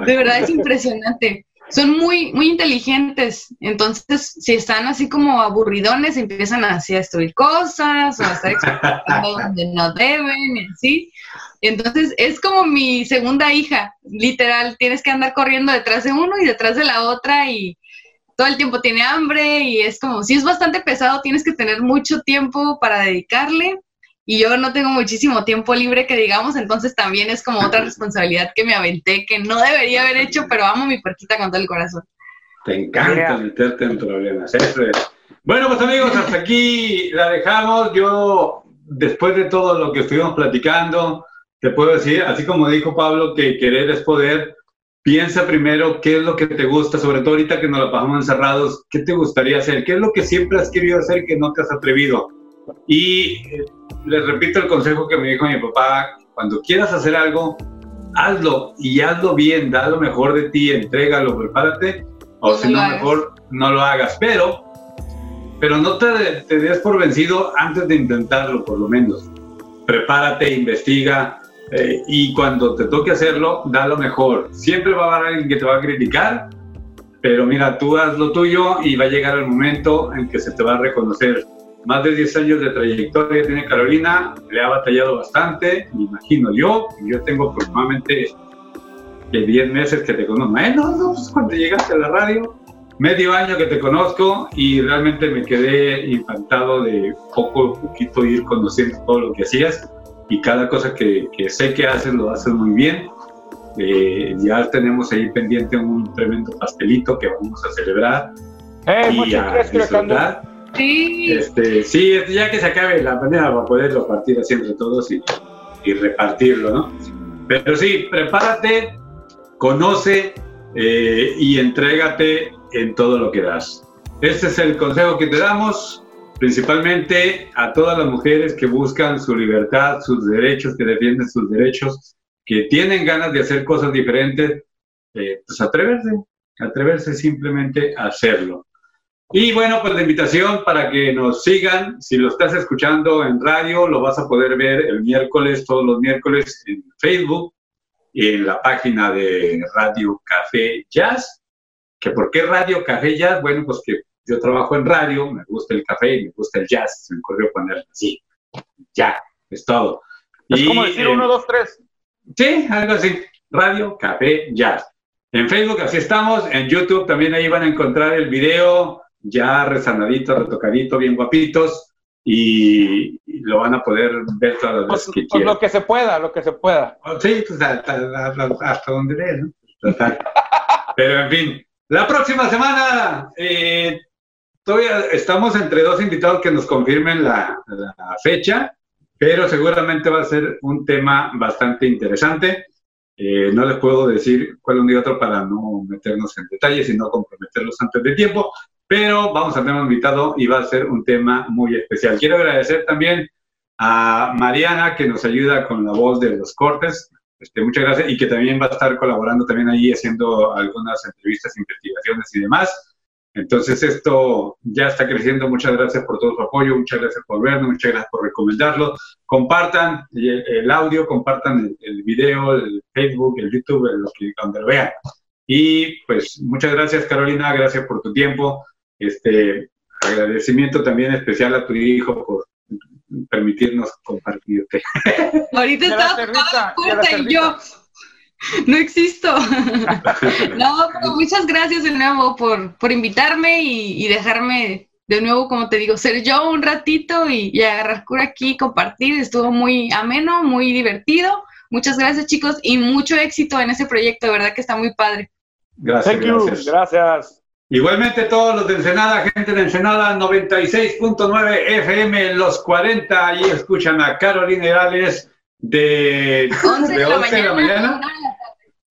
De verdad es impresionante. Son muy, muy inteligentes. Entonces, si están así como aburridones, empiezan a, destruir cosas o a estar explotando donde no deben, ¿sí? Entonces, es como mi segunda hija, literal. Tienes que andar corriendo detrás de uno y detrás de la otra y todo el tiempo tiene hambre y es como, si es bastante pesado, tienes que tener mucho tiempo para dedicarle y yo no tengo muchísimo tiempo libre que digamos, entonces también es como otra responsabilidad que me aventé que no debería haber hecho, pero amo mi puerquita con todo el corazón. Te encanta meterte en problemas, eso es. Bueno, pues amigos, hasta aquí la dejamos. Yo, después de todo lo que estuvimos platicando, te puedo decir, así como dijo Pablo, que querer es poder, piensa primero qué es lo que te gusta, sobre todo ahorita que nos la pasamos encerrados, qué te gustaría hacer, qué es lo que siempre has querido hacer que no te has atrevido. Y eh, les repito el consejo que me dijo mi papá, cuando quieras hacer algo, hazlo y hazlo bien, da lo mejor de ti, entrégalo, prepárate, o si no, mejor no lo hagas, pero, pero no te, te des por vencido antes de intentarlo, por lo menos. Prepárate, investiga, eh, y cuando te toque hacerlo, da lo mejor. Siempre va a haber alguien que te va a criticar, pero mira, tú haz lo tuyo y va a llegar el momento en que se te va a reconocer más de 10 años de trayectoria tiene Carolina, le ha batallado bastante, me imagino yo, yo tengo aproximadamente de 10 meses que te conozco, no, no, pues cuando llegaste a la radio, medio año que te conozco y realmente me quedé impactado de poco a poquito ir conociendo todo lo que hacías y cada cosa que, que sé que haces lo haces muy bien. Eh, ya tenemos ahí pendiente un tremendo pastelito que vamos a celebrar. Eh, y a disfrutar. Sí. Este, sí, ya que se acabe la manera para poderlo partir así entre todos y, y repartirlo, ¿no? Pero sí, prepárate, conoce eh, y entrégate en todo lo que das. Este es el consejo que te damos, principalmente a todas las mujeres que buscan su libertad, sus derechos, que defienden sus derechos, que tienen ganas de hacer cosas diferentes, eh, pues atreverse, atreverse simplemente a hacerlo. Y bueno, pues la invitación para que nos sigan, si lo estás escuchando en radio, lo vas a poder ver el miércoles, todos los miércoles en Facebook y en la página de Radio Café Jazz. ¿Que ¿Por qué Radio Café Jazz? Bueno, pues que yo trabajo en radio, me gusta el café y me gusta el jazz, se me ocurrió ponerlo así. Ya, es todo. Es como decir eh, uno, dos, tres. Sí, algo así. Radio Café Jazz. En Facebook así estamos, en YouTube también ahí van a encontrar el video ya rezanadito, retocadito, bien guapitos, y, lo van a poder ver todas las pues, veces que pues quieran. Lo que se pueda, lo que se pueda. Oh, sí, pues hasta, donde dé, ¿no? Pero en fin, la próxima semana eh, todavía estamos entre dos invitados que nos confirmen la, fecha, pero seguramente va a ser un tema bastante interesante. Eh, no les puedo decir cuál un y otro para no meternos en detalles y no comprometerlos antes de tiempo, pero vamos a tener un invitado y va a ser un tema muy especial. Quiero agradecer también a Mariana que nos ayuda con la voz de los cortes. Este, muchas gracias y que también va a estar colaborando también ahí haciendo algunas entrevistas, investigaciones y demás. Entonces esto ya está creciendo. Muchas gracias por todo su apoyo, muchas gracias por vernos, muchas gracias por recomendarlo. Compartan el, audio, compartan el, video, el Facebook, el YouTube, donde lo vean. Y pues muchas gracias Carolina, gracias por tu tiempo. Este agradecimiento también especial a tu hijo por permitirnos compartirte. Ahorita está y yo no existo. no, pero muchas gracias de nuevo por, por invitarme y, dejarme de nuevo, como te digo, ser yo un ratito y, agarrar cura aquí, compartir. Estuvo muy ameno, muy divertido. Muchas gracias, chicos, y mucho éxito en ese proyecto. De verdad que está muy padre. Gracias. gracias. gracias. Igualmente todos los de Ensenada, gente de Ensenada, 96.9 FM, los 40, y escuchan a Carolina Herales de 11 de, la mañana.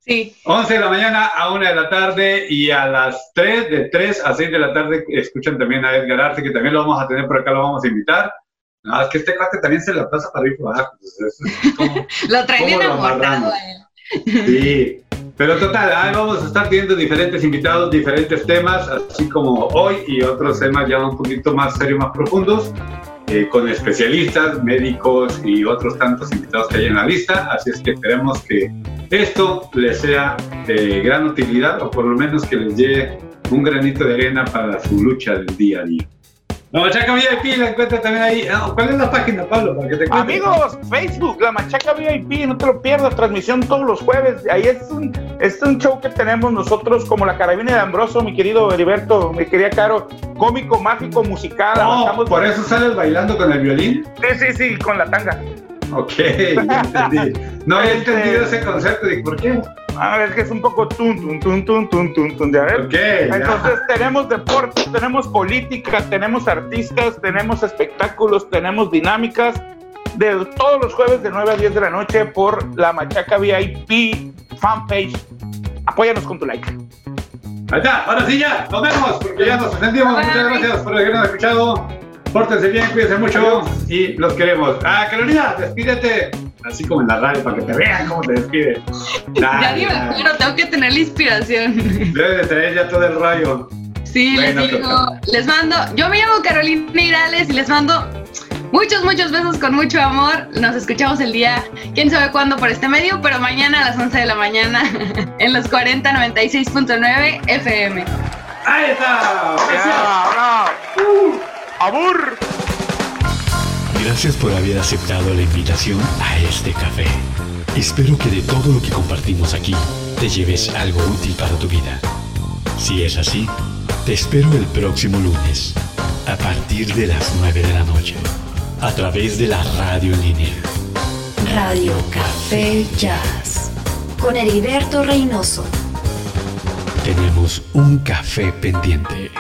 Sí. 11 de la mañana a 1 de la tarde y a las 3, de 3 a 6 de la tarde, escuchan también a Edgar Arce, que también lo vamos a tener por acá, lo vamos a invitar. No, es que este cuate también se la pasa para y para abajo. Pues, lo trae bien amortado Sí, pero total, ahí vamos a estar viendo diferentes invitados, diferentes temas, así como hoy y otros temas ya un poquito más serios, más profundos. Eh, con especialistas, médicos y otros tantos invitados que hay en la lista. Así es que esperemos que esto les sea de gran utilidad o por lo menos que les lleve un granito de arena para su lucha del día a día. La Machaca VIP la encuentra también ahí. Ah, ¿Cuál es la página, Pablo? Para que te Amigos, Facebook, La Machaca VIP, no te lo pierdas, transmisión todos los jueves. Ahí es un, es un show que tenemos nosotros como la carabina de Ambroso, mi querido Heriberto, mi querida Caro, cómico, mágico, musical. No, por eso sales bailando con el violín. Sí, sí, sí, con la tanga. Ok, ya entendí. No he este, entendido ese concepto. ¿Por qué? A ver, es que es un poco tun, tun, tun, tun, tun, tun, tun, de a ver. Okay, Entonces tenemos deportes, tenemos política, tenemos artistas, tenemos espectáculos, tenemos dinámicas de todos los jueves de 9 a 10 de la noche por la Machaca VIP fanpage. Apóyanos con tu like. Ahí está, ahora sí ya, nos vemos, porque ya nos entendimos. Muchas gracias por habernos escuchado. Pórtense bien, cuídense mucho y los queremos. Ah, Carolina, despídete. Así como en la radio, para que te vean cómo te despide. ya ni me tengo que tener la inspiración. Debe de tener ya todo el rayo. Sí, les digo, les mando, yo me llamo Carolina Irales y les mando muchos, muchos besos con mucho amor. Nos escuchamos el día, quién sabe cuándo por este medio, pero mañana a las 11 de la mañana en los 40 96.9 FM. Ahí está. ¡Abur! Gracias por haber aceptado la invitación a este café. Espero que de todo lo que compartimos aquí te lleves algo útil para tu vida. Si es así, te espero el próximo lunes, a partir de las 9 de la noche, a través de la radio en línea. Radio Café Jazz, con Heriberto Reynoso. Tenemos un café pendiente.